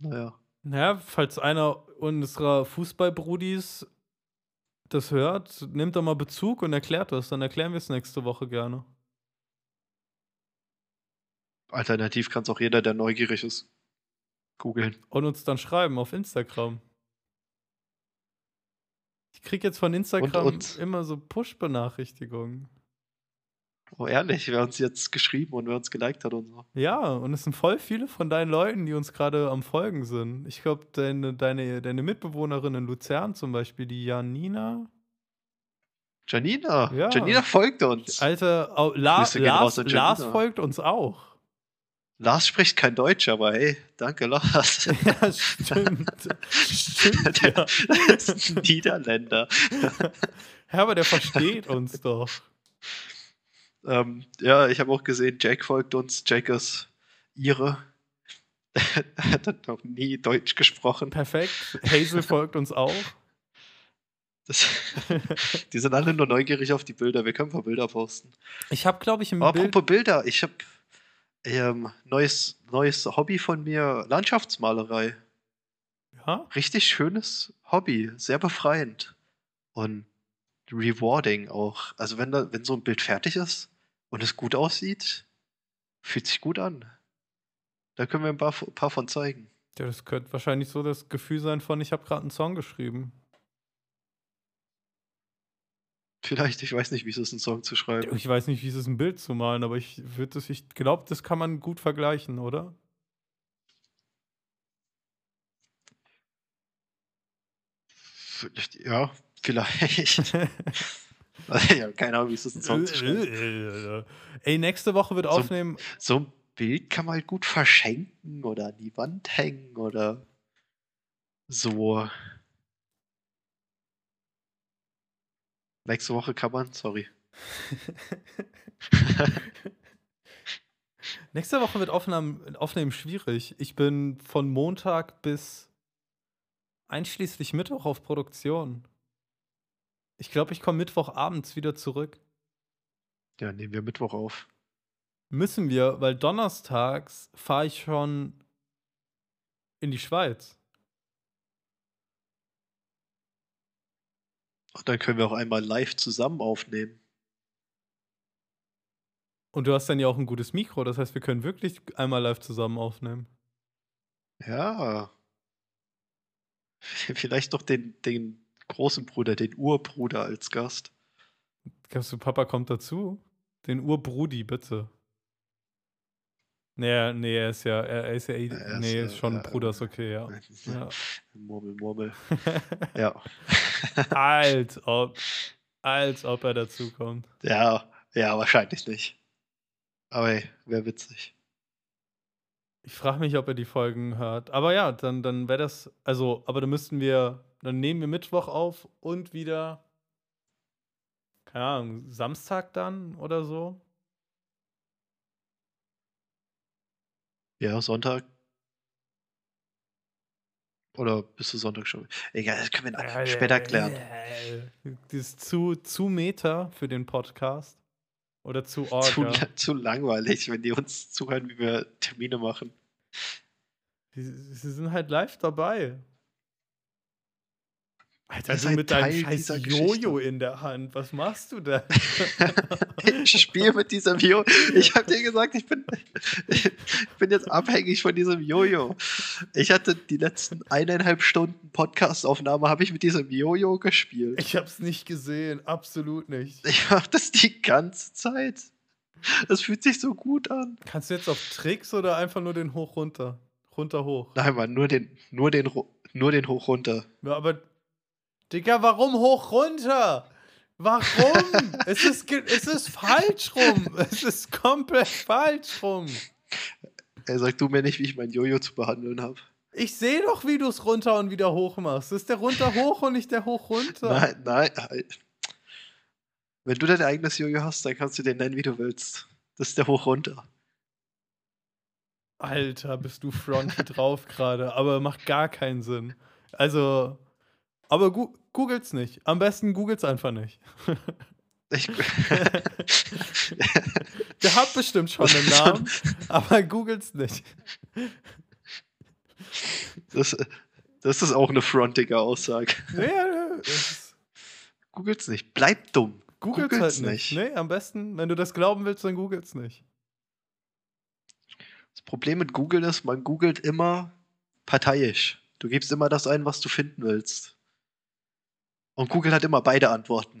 naja. Naja, falls einer unserer Fußballbrudis das hört, nimmt doch mal Bezug und erklärt das. Dann erklären wir es nächste Woche gerne. Alternativ kann es auch jeder, der neugierig ist, googeln. Und uns dann schreiben auf Instagram. Ich krieg jetzt von Instagram Und uns. immer so Push-Benachrichtigungen. Oh, ehrlich, wer uns jetzt geschrieben und wer uns geliked hat und so. Ja, und es sind voll viele von deinen Leuten, die uns gerade am Folgen sind. Ich glaube, deine, deine, deine Mitbewohnerin in Luzern zum Beispiel, die Janina. Janina, Ja. Janina folgt uns. Alter, La Lars, Lars folgt uns auch. Lars spricht kein Deutsch, aber hey, danke Lars. (laughs) Ja, stimmt. stimmt, ja. (laughs) Der ist ein Niederländer. (laughs) Ja, aber der versteht uns doch. Ähm, ja, ich habe auch gesehen, Jack folgt uns. Jack ist Ihre. (laughs) Er hat noch nie Deutsch gesprochen. Perfekt. Hazel (laughs) folgt uns auch. Das, (laughs) die sind alle nur neugierig auf die Bilder. Wir können ein paar Bilder posten. Ich habe, glaube ich, im Aber Bild. apropos Bilder, ich habe ähm, neues, neues Hobby von mir, Landschaftsmalerei. Ja? Richtig schönes Hobby, sehr befreiend und rewarding auch. Also wenn, da, wenn so ein Bild fertig ist und es gut aussieht, fühlt sich gut an. Da können wir ein paar, paar von zeigen. ja, das könnte wahrscheinlich so das Gefühl sein von, ich habe gerade einen Song geschrieben. Vielleicht, ich weiß nicht, wie es ist, einen Song zu schreiben. Ich weiß nicht, wie es ist, ein Bild zu malen, aber ich würde das, ich glaube, das kann man gut vergleichen, oder? Ja, vielleicht. (laughs) ja, keine Ahnung, wie es ist, einen Song zu schreiben. Ey, nächste Woche wird So- aufnehmen. So ein Bild kann man halt gut verschenken oder an die Wand hängen oder so. Nächste Woche kann man, sorry. (laughs) Nächste Woche wird Aufnahmen, Aufnehmen schwierig. Ich bin von Montag bis einschließlich Mittwoch auf Produktion. Ich glaube, ich komme Mittwochabends wieder zurück. Ja, nehmen wir Mittwoch auf. Müssen wir, weil donnerstags fahre ich schon in die Schweiz. Und dann können wir auch einmal live zusammen aufnehmen. Und du hast dann ja auch ein gutes Mikro, das heißt, wir können wirklich einmal live zusammen aufnehmen. Ja. (laughs) Vielleicht doch den, den großen Bruder, den Urbruder als Gast. Glaubst du, Papa kommt dazu? Den Urbrudi, bitte. Nee, nee, er ist ja, er, ist ja, eh- Er ist, nee, äh, ist schon äh, Bruder, ist okay, (laughs) ja. ja. Murmel, Murmel. (laughs) Ja. als ob, als ob er dazu kommt. ja, ja, wahrscheinlich nicht. Aber hey, wäre witzig. Ich frage mich, ob er die Folgen hört. Aber ja, dann, dann wäre das, also, aber dann müssten wir, dann nehmen wir Mittwoch auf und wieder, keine Ahnung, Samstag dann oder so. Ja, Sonntag. Oder bist du Sonntag schon? Egal, das können wir später klären. Das ist zu, zu Meta für den Podcast. Oder zu (laughs) Orga. Zu, zu langweilig, wenn die uns zuhören, wie wir Termine machen. Sie, sie sind halt live dabei. Alter, seid mit deinem Teil scheiß dieser Jojo in der Hand. Was machst du da? (laughs) ich spiele mit diesem Jojo. Ich habe dir gesagt, ich bin, ich bin jetzt abhängig von diesem Jojo. Ich hatte die letzten eineinhalb Stunden Podcastaufnahme habe ich mit diesem Jojo gespielt. Ich hab's nicht gesehen, absolut nicht. Ich mache das die ganze Zeit. Das fühlt sich so gut an. Kannst du jetzt auf Tricks oder einfach nur den hoch runter? Runter hoch. Nein, Mann, nur den, nur den, nur den hoch runter. Ja, aber Digga, warum hoch runter? Warum? (laughs) es, ist, es ist falsch rum. Es ist komplett falsch rum. Er sagt du mir nicht, wie ich mein Jojo zu behandeln habe. Ich sehe doch, wie du es runter und wieder hoch machst. Das ist der runter hoch und nicht der hoch runter. Nein, nein. halt. Wenn du dein eigenes Jojo hast, dann kannst du den nennen, wie du willst. Das ist der hoch runter. Alter, bist du fronty drauf (laughs) gerade, aber macht gar keinen Sinn. Also, aber gu googelt's nicht. Am besten googelt's einfach nicht. Ich, (laughs) (laughs) Der hat bestimmt schon einen Namen, aber googelt's nicht. Das, das ist auch eine frontige Aussage. Nee, es- Googelt's nicht. Bleib dumm. Googles Googles halt nicht. Nee, am besten, wenn du das glauben willst, dann googelt's nicht. Das Problem mit Google ist, man googelt immer parteiisch. Du gibst immer das ein, was du finden willst. Und Google hat immer beide Antworten.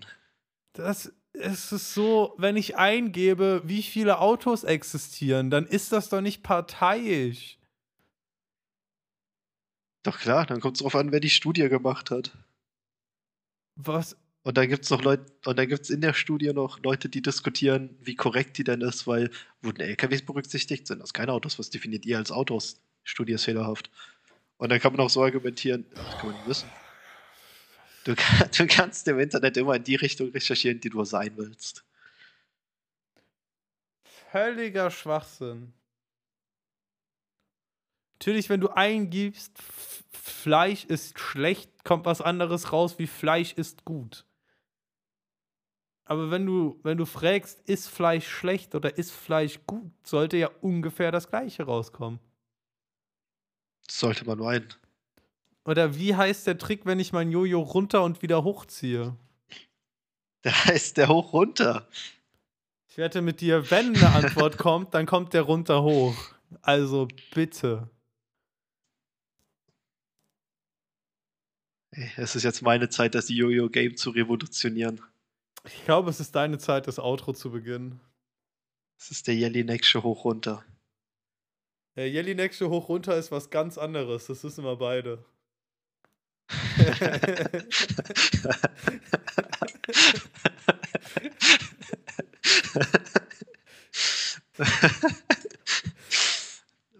Das es ist so, wenn ich eingebe, wie viele Autos existieren, dann ist das doch nicht parteiisch. Doch klar, dann kommt es darauf an, wer die Studie gemacht hat. Was? Und dann gibt es noch Leute, und dann gibt es in der Studie noch Leute, die diskutieren, wie korrekt die denn ist, weil wurden LKWs berücksichtigt, sind das keine Autos, was definiert ihr als Autos? Studie ist fehlerhaft. Und dann kann man auch so argumentieren, das kann man nicht wissen. Du, du kannst im Internet immer in die Richtung recherchieren, die du sein willst. Völliger Schwachsinn. Natürlich, wenn du eingibst, Fleisch ist schlecht, kommt was anderes raus wie Fleisch ist gut. Aber wenn du, wenn du fragst, ist Fleisch schlecht oder ist Fleisch gut, sollte ja ungefähr das gleiche rauskommen. Sollte man meinen. Oder wie heißt der Trick, wenn ich mein Jojo runter und wieder hochziehe? Da heißt der hoch runter. Ich wette mit dir, wenn eine Antwort kommt, dann kommt der runter hoch. Also bitte. Es ist jetzt meine Zeit, das Jojo-Game zu revolutionieren. Ich glaube, es ist deine Zeit, das Outro zu beginnen. Das ist der Jelinek-Show hoch runter. Der Jelinek-Show hoch runter ist was ganz anderes. Das wissen wir beide.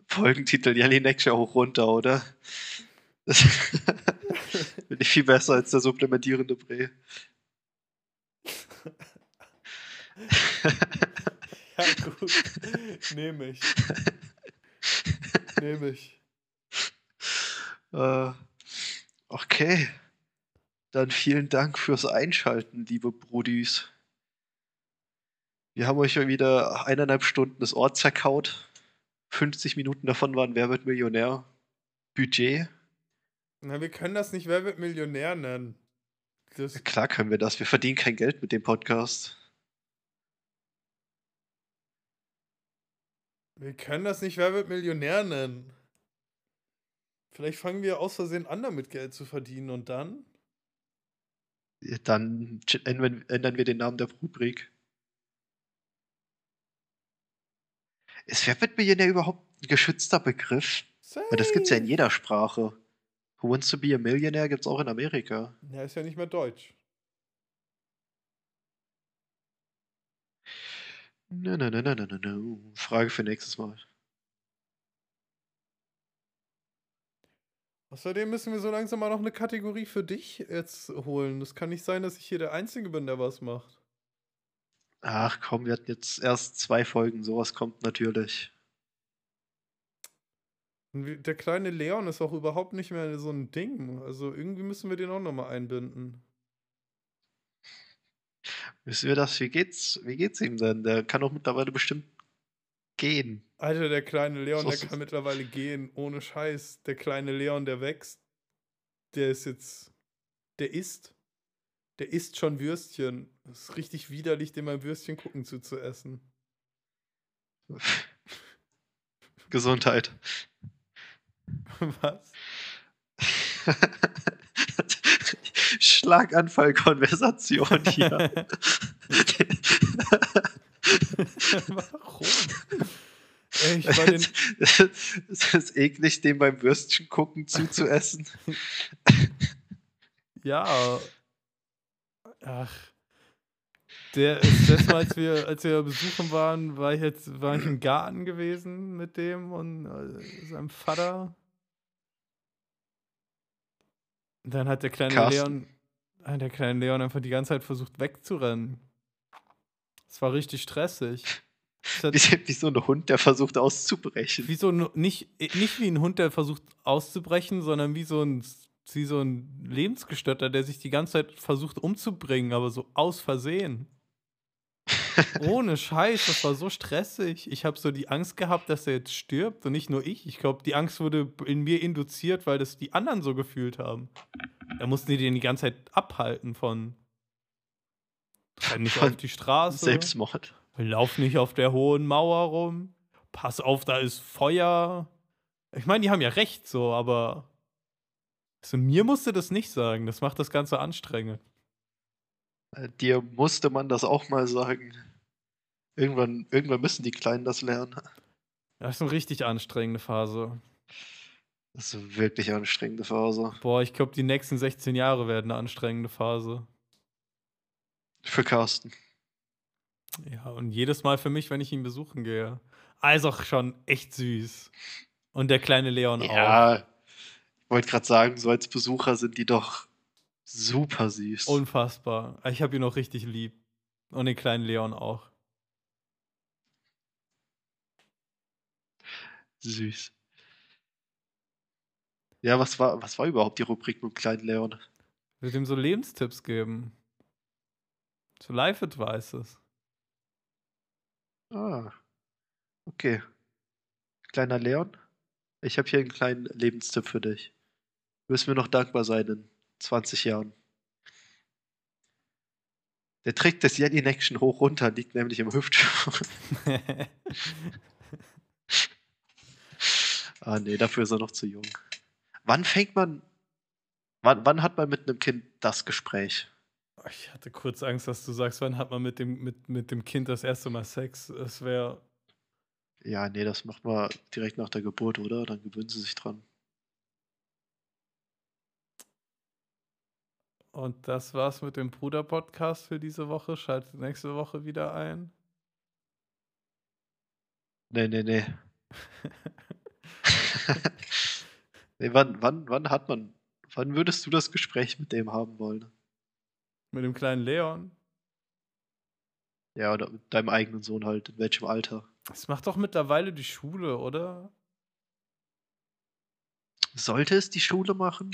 Folgentitel Jelinek Show hoch runter, oder? Das (laughs) Finde ich viel besser als der supplementierende Bre. (laughs) ja, gut. Nehme ich. Nehme ich. Äh, okay. Dann vielen Dank fürs Einschalten, liebe Brudis. Wir haben euch ja wieder eineinhalb Stunden das Ort zerkaut. 50 Minuten davon waren Wer wird Millionär? Budget. Na, wir können das nicht Wer wird Millionär nennen. Das, Klar können wir das. Wir verdienen kein Geld mit dem Podcast. wir können das nicht Wer wird Millionär nennen. Vielleicht fangen wir aus Versehen an, damit Geld zu verdienen und dann? Dann ändern wir den Namen der Rubrik. Ist Wer wird Millionär überhaupt ein geschützter Begriff? Weil das gibt's ja in jeder Sprache. Who wants to be a Millionaire gibt's auch in Amerika. Ja, ist ja nicht mehr Deutsch. Nö, nö, nö, nö, nö, nö. Frage für nächstes Mal. Außerdem müssen wir so langsam mal noch eine Kategorie für dich jetzt holen. Das kann nicht sein, dass ich hier der Einzige bin, der was macht. Ach komm, wir hatten jetzt erst zwei Folgen. Sowas kommt natürlich. Der kleine Leon ist auch überhaupt nicht mehr so ein Ding. Also irgendwie müssen wir den auch nochmal einbinden. Wissen wir das? Wie geht's, wie geht's ihm denn? Der kann doch mittlerweile bestimmt gehen. Alter, der kleine Leon, der es. kann mittlerweile gehen, ohne Scheiß. Der kleine Leon, der wächst. Der ist jetzt. Der isst. Der isst schon Würstchen. Das ist richtig widerlich, dem beim Würstchen gucken zuzuessen. (laughs) Gesundheit. (laughs) Was? (laughs) Schlaganfall-Konversation hier. Warum? Ey, ich war den, es ist eklig, dem beim Würstchen gucken zuzuessen. Ja. Ach. Der ist letztes Mal, als wir, als wir besuchen waren, war ich jetzt, war ich im Garten gewesen mit dem und äh, seinem Vater. Und dann hat der kleine Carsten. Leon, der kleine Leon einfach die ganze Zeit versucht wegzurennen. Es war richtig stressig. Wie, wie so ein Hund, der versucht auszubrechen. wie so ein, nicht, nicht wie ein Hund, der versucht auszubrechen, sondern wie so ein, wie so ein Lebensgestörter, der sich die ganze Zeit versucht umzubringen, aber so aus Versehen. (laughs) Ohne Scheiß, das war so stressig. Ich habe so die Angst gehabt, dass er jetzt stirbt und nicht nur ich. Ich glaube, die Angst wurde in mir induziert, weil das die anderen so gefühlt haben. Da mussten die den die ganze Zeit abhalten von renn nicht auf die Straße, Selbstmord. lauf nicht auf der hohen Mauer rum, pass auf, da ist Feuer. Ich meine, die haben ja recht so, aber also, mir musste das nicht sagen. Das macht das Ganze anstrengend. Äh, Dir musste man das auch mal sagen. Irgendwann, irgendwann müssen die Kleinen das lernen. Das ist eine richtig anstrengende Phase. Das ist eine wirklich anstrengende Phase. Boah, ich glaube, die nächsten 16 Jahre werden eine anstrengende Phase. Für Carsten. Ja, und jedes Mal für mich, wenn ich ihn besuchen gehe. Also schon echt süß. Und der kleine Leon auch. Ja, ich wollte gerade sagen, so als Besucher sind die doch super süß. Unfassbar. Ich habe ihn auch richtig lieb. Und den kleinen Leon auch. süß. Ja, was war, was war überhaupt die Rubrik mit dem kleinen Leon? Ich würde ihm so Lebenstipps geben. So Life-Advices. Ah, okay. Kleiner Leon, ich habe hier einen kleinen Lebenstipp für dich. Du wirst mir noch dankbar sein in 20 Jahren. Der Trick des Yen Action hoch runter liegt nämlich im Hüftschwung. (laughs) ah nee, dafür ist er noch zu jung. Wann fängt man, wann, wann hat man mit einem Kind das Gespräch? Ich hatte kurz Angst, dass du sagst, wann hat man mit dem, mit, mit dem Kind das erste Mal Sex? Es wäre. Ja, nee, das macht man direkt nach der Geburt, oder? Dann gewöhnen sie sich dran. Und das war's mit dem Bruder-Podcast für diese Woche. Schaltet nächste Woche wieder ein. Nee, nee, nee. (laughs) (laughs) nee wann, wann, wann hat man, wann würdest du das Gespräch mit dem haben wollen? Mit dem kleinen Leon. Ja, oder mit deinem eigenen Sohn halt, in welchem Alter? Das macht doch mittlerweile die Schule, oder? Sollte es die Schule machen?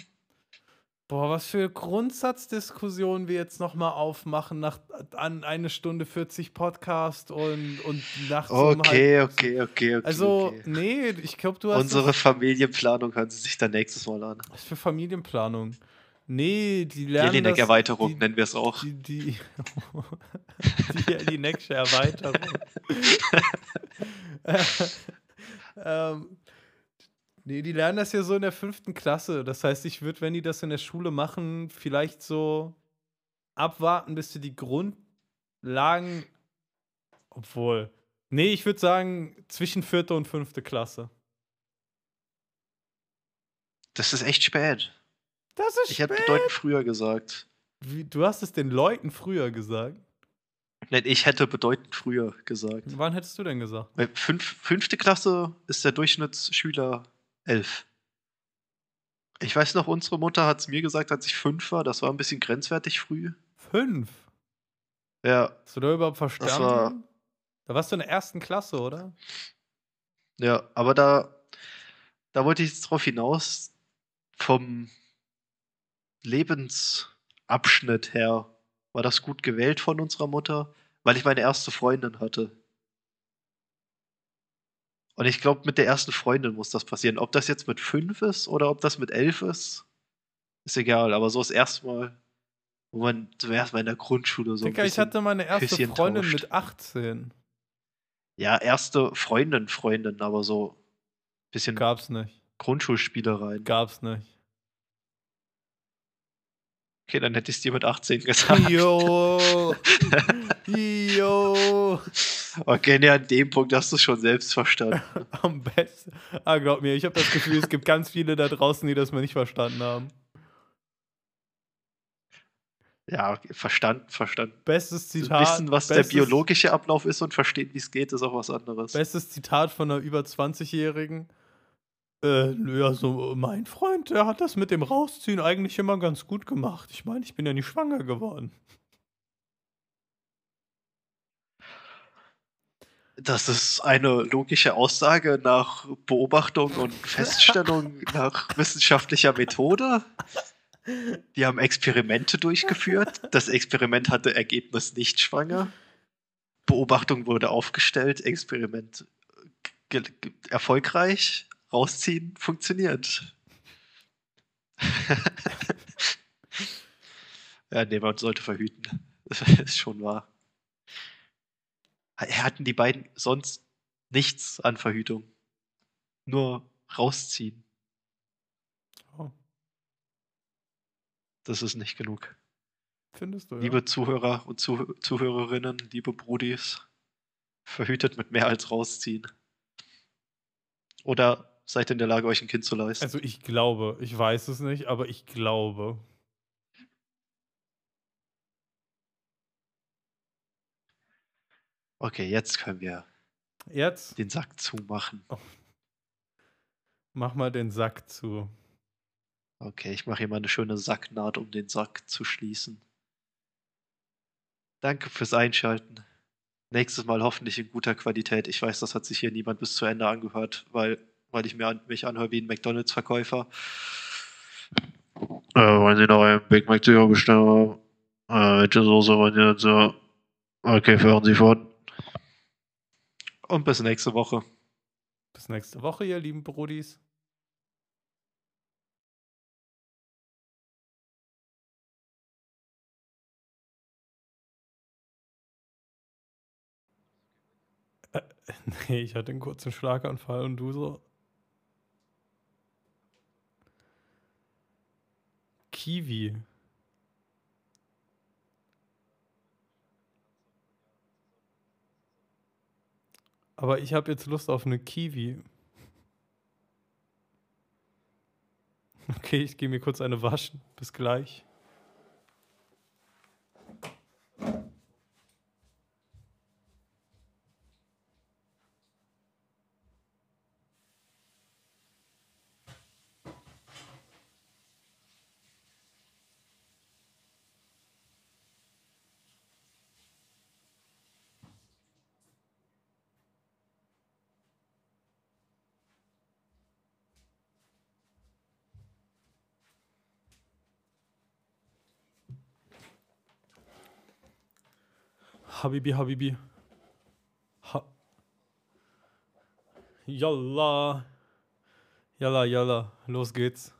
Boah, was für Grundsatzdiskussionen wir jetzt nochmal aufmachen nach an eine Stunde 40 Podcast und, und nachts um Okay, halb- okay, okay, okay. Also, okay. nee, ich glaube, du hast Unsere Familienplanung hören sie sich dann nächstes Mal an. was für Familienplanung. Nee, die lernen das, Jelinek-Erweiterung die, nennen wir es auch. die, die, (laughs) die Jelinek'sche Erweiterung. (laughs) ähm, nee, die lernen das ja so in der fünften Klasse. Das heißt, ich würde, wenn die das in der Schule machen, vielleicht so abwarten, bis sie die Grundlagen. Obwohl. Nee, ich würde sagen, zwischen vierte und fünfte Klasse. Das ist echt spät. Das ist Ich hätte bedeutend früher gesagt. Wie, du hast es den Leuten früher gesagt. Nein, ich hätte bedeutend früher gesagt. Wann hättest du denn gesagt? Weil fünf, fünfte Klasse ist der Durchschnittsschüler elf. Ich weiß noch, unsere Mutter hat es mir gesagt, als ich fünf war. Das war ein bisschen grenzwertig früh. Fünf. Ja, Hast du da überhaupt verstanden? war- Da warst du in der ersten Klasse, oder? ja, aber da, da wollte ich jetzt drauf hinaus, vom Lebensabschnitt her war das gut gewählt von unserer Mutter, weil ich meine erste Freundin hatte. Und ich glaube, mit der ersten Freundin muss das passieren. Ob das jetzt mit fünf ist oder ob das mit elf ist, ist egal. Aber so das erste Mal, wo man zum ersten Mal in der Grundschule so ein Digga, ich hatte meine erste Küsschen Freundin tauscht. mit 18. ja, erste Freundin, Freundin, aber so ein bisschen Gab's nicht. Grundschulspielereien. Gab's nicht. Okay, dann hätte ich es dir mit 18 gesagt. Jo. (laughs) Jo. Okay, nee, an dem Punkt hast du es schon selbst verstanden. (laughs) Am besten. Ah, glaub mir, ich habe das Gefühl, es gibt ganz viele da draußen, die das mal nicht verstanden haben. Ja, okay, verstanden, verstanden. Bestes Zitat. Wissen, was der bestes, biologische Ablauf ist und verstehen, wie es geht, ist auch was anderes. Bestes Zitat von einer über 20-Jährigen. Äh, nö, also mein Freund, der hat das mit dem Rausziehen eigentlich immer ganz gut gemacht. Ich meine, ich bin ja nicht schwanger geworden. Das ist eine logische Aussage nach Beobachtung und Feststellung (laughs) nach wissenschaftlicher Methode. Die haben Experimente durchgeführt. Das Experiment hatte Ergebnis nicht schwanger. Beobachtung wurde aufgestellt, Experiment erfolgreich, rausziehen, funktioniert. (laughs) ja, nee, man sollte verhüten. Das ist schon wahr. Hatten die beiden sonst nichts an Verhütung. Nur rausziehen. Oh. Das ist nicht genug. Findest du, ja? Liebe Zuhörer und Zuh Zuhörerinnen, liebe Brudis, verhütet mit mehr als rausziehen. Oder seid ihr in der Lage, euch ein Kind zu leisten? Also ich glaube, ich weiß es nicht, aber ich glaube. Okay, jetzt können wir jetzt den Sack zumachen. Oh. Mach mal den Sack zu. Okay, ich mache hier mal eine schöne Sacknaht, um den Sack zu schließen. Danke fürs Einschalten. Nächstes Mal hoffentlich in guter Qualität. Ich weiß, das hat sich hier niemand bis zu Ende angehört, weil, weil ich mir an, mich anhöre wie ein McDonalds-Verkäufer. Äh, wollen Sie noch einen Big Mac zu bestellen? Äh, welche Soße wollen Sie dazu? Okay, fahren Sie fort. Und bis nächste Woche. Bis nächste Woche, ihr lieben Brudis. Äh, (laughs) nee, ich hatte einen kurzen Schlaganfall und du so. Kiwi. Aber ich habe jetzt Lust auf eine Kiwi. (laughs) Okay, ich gehe mir kurz eine waschen. Bis gleich. Habibi, Habibi. Ha Yalla. Yalla, yalla. Los geht's.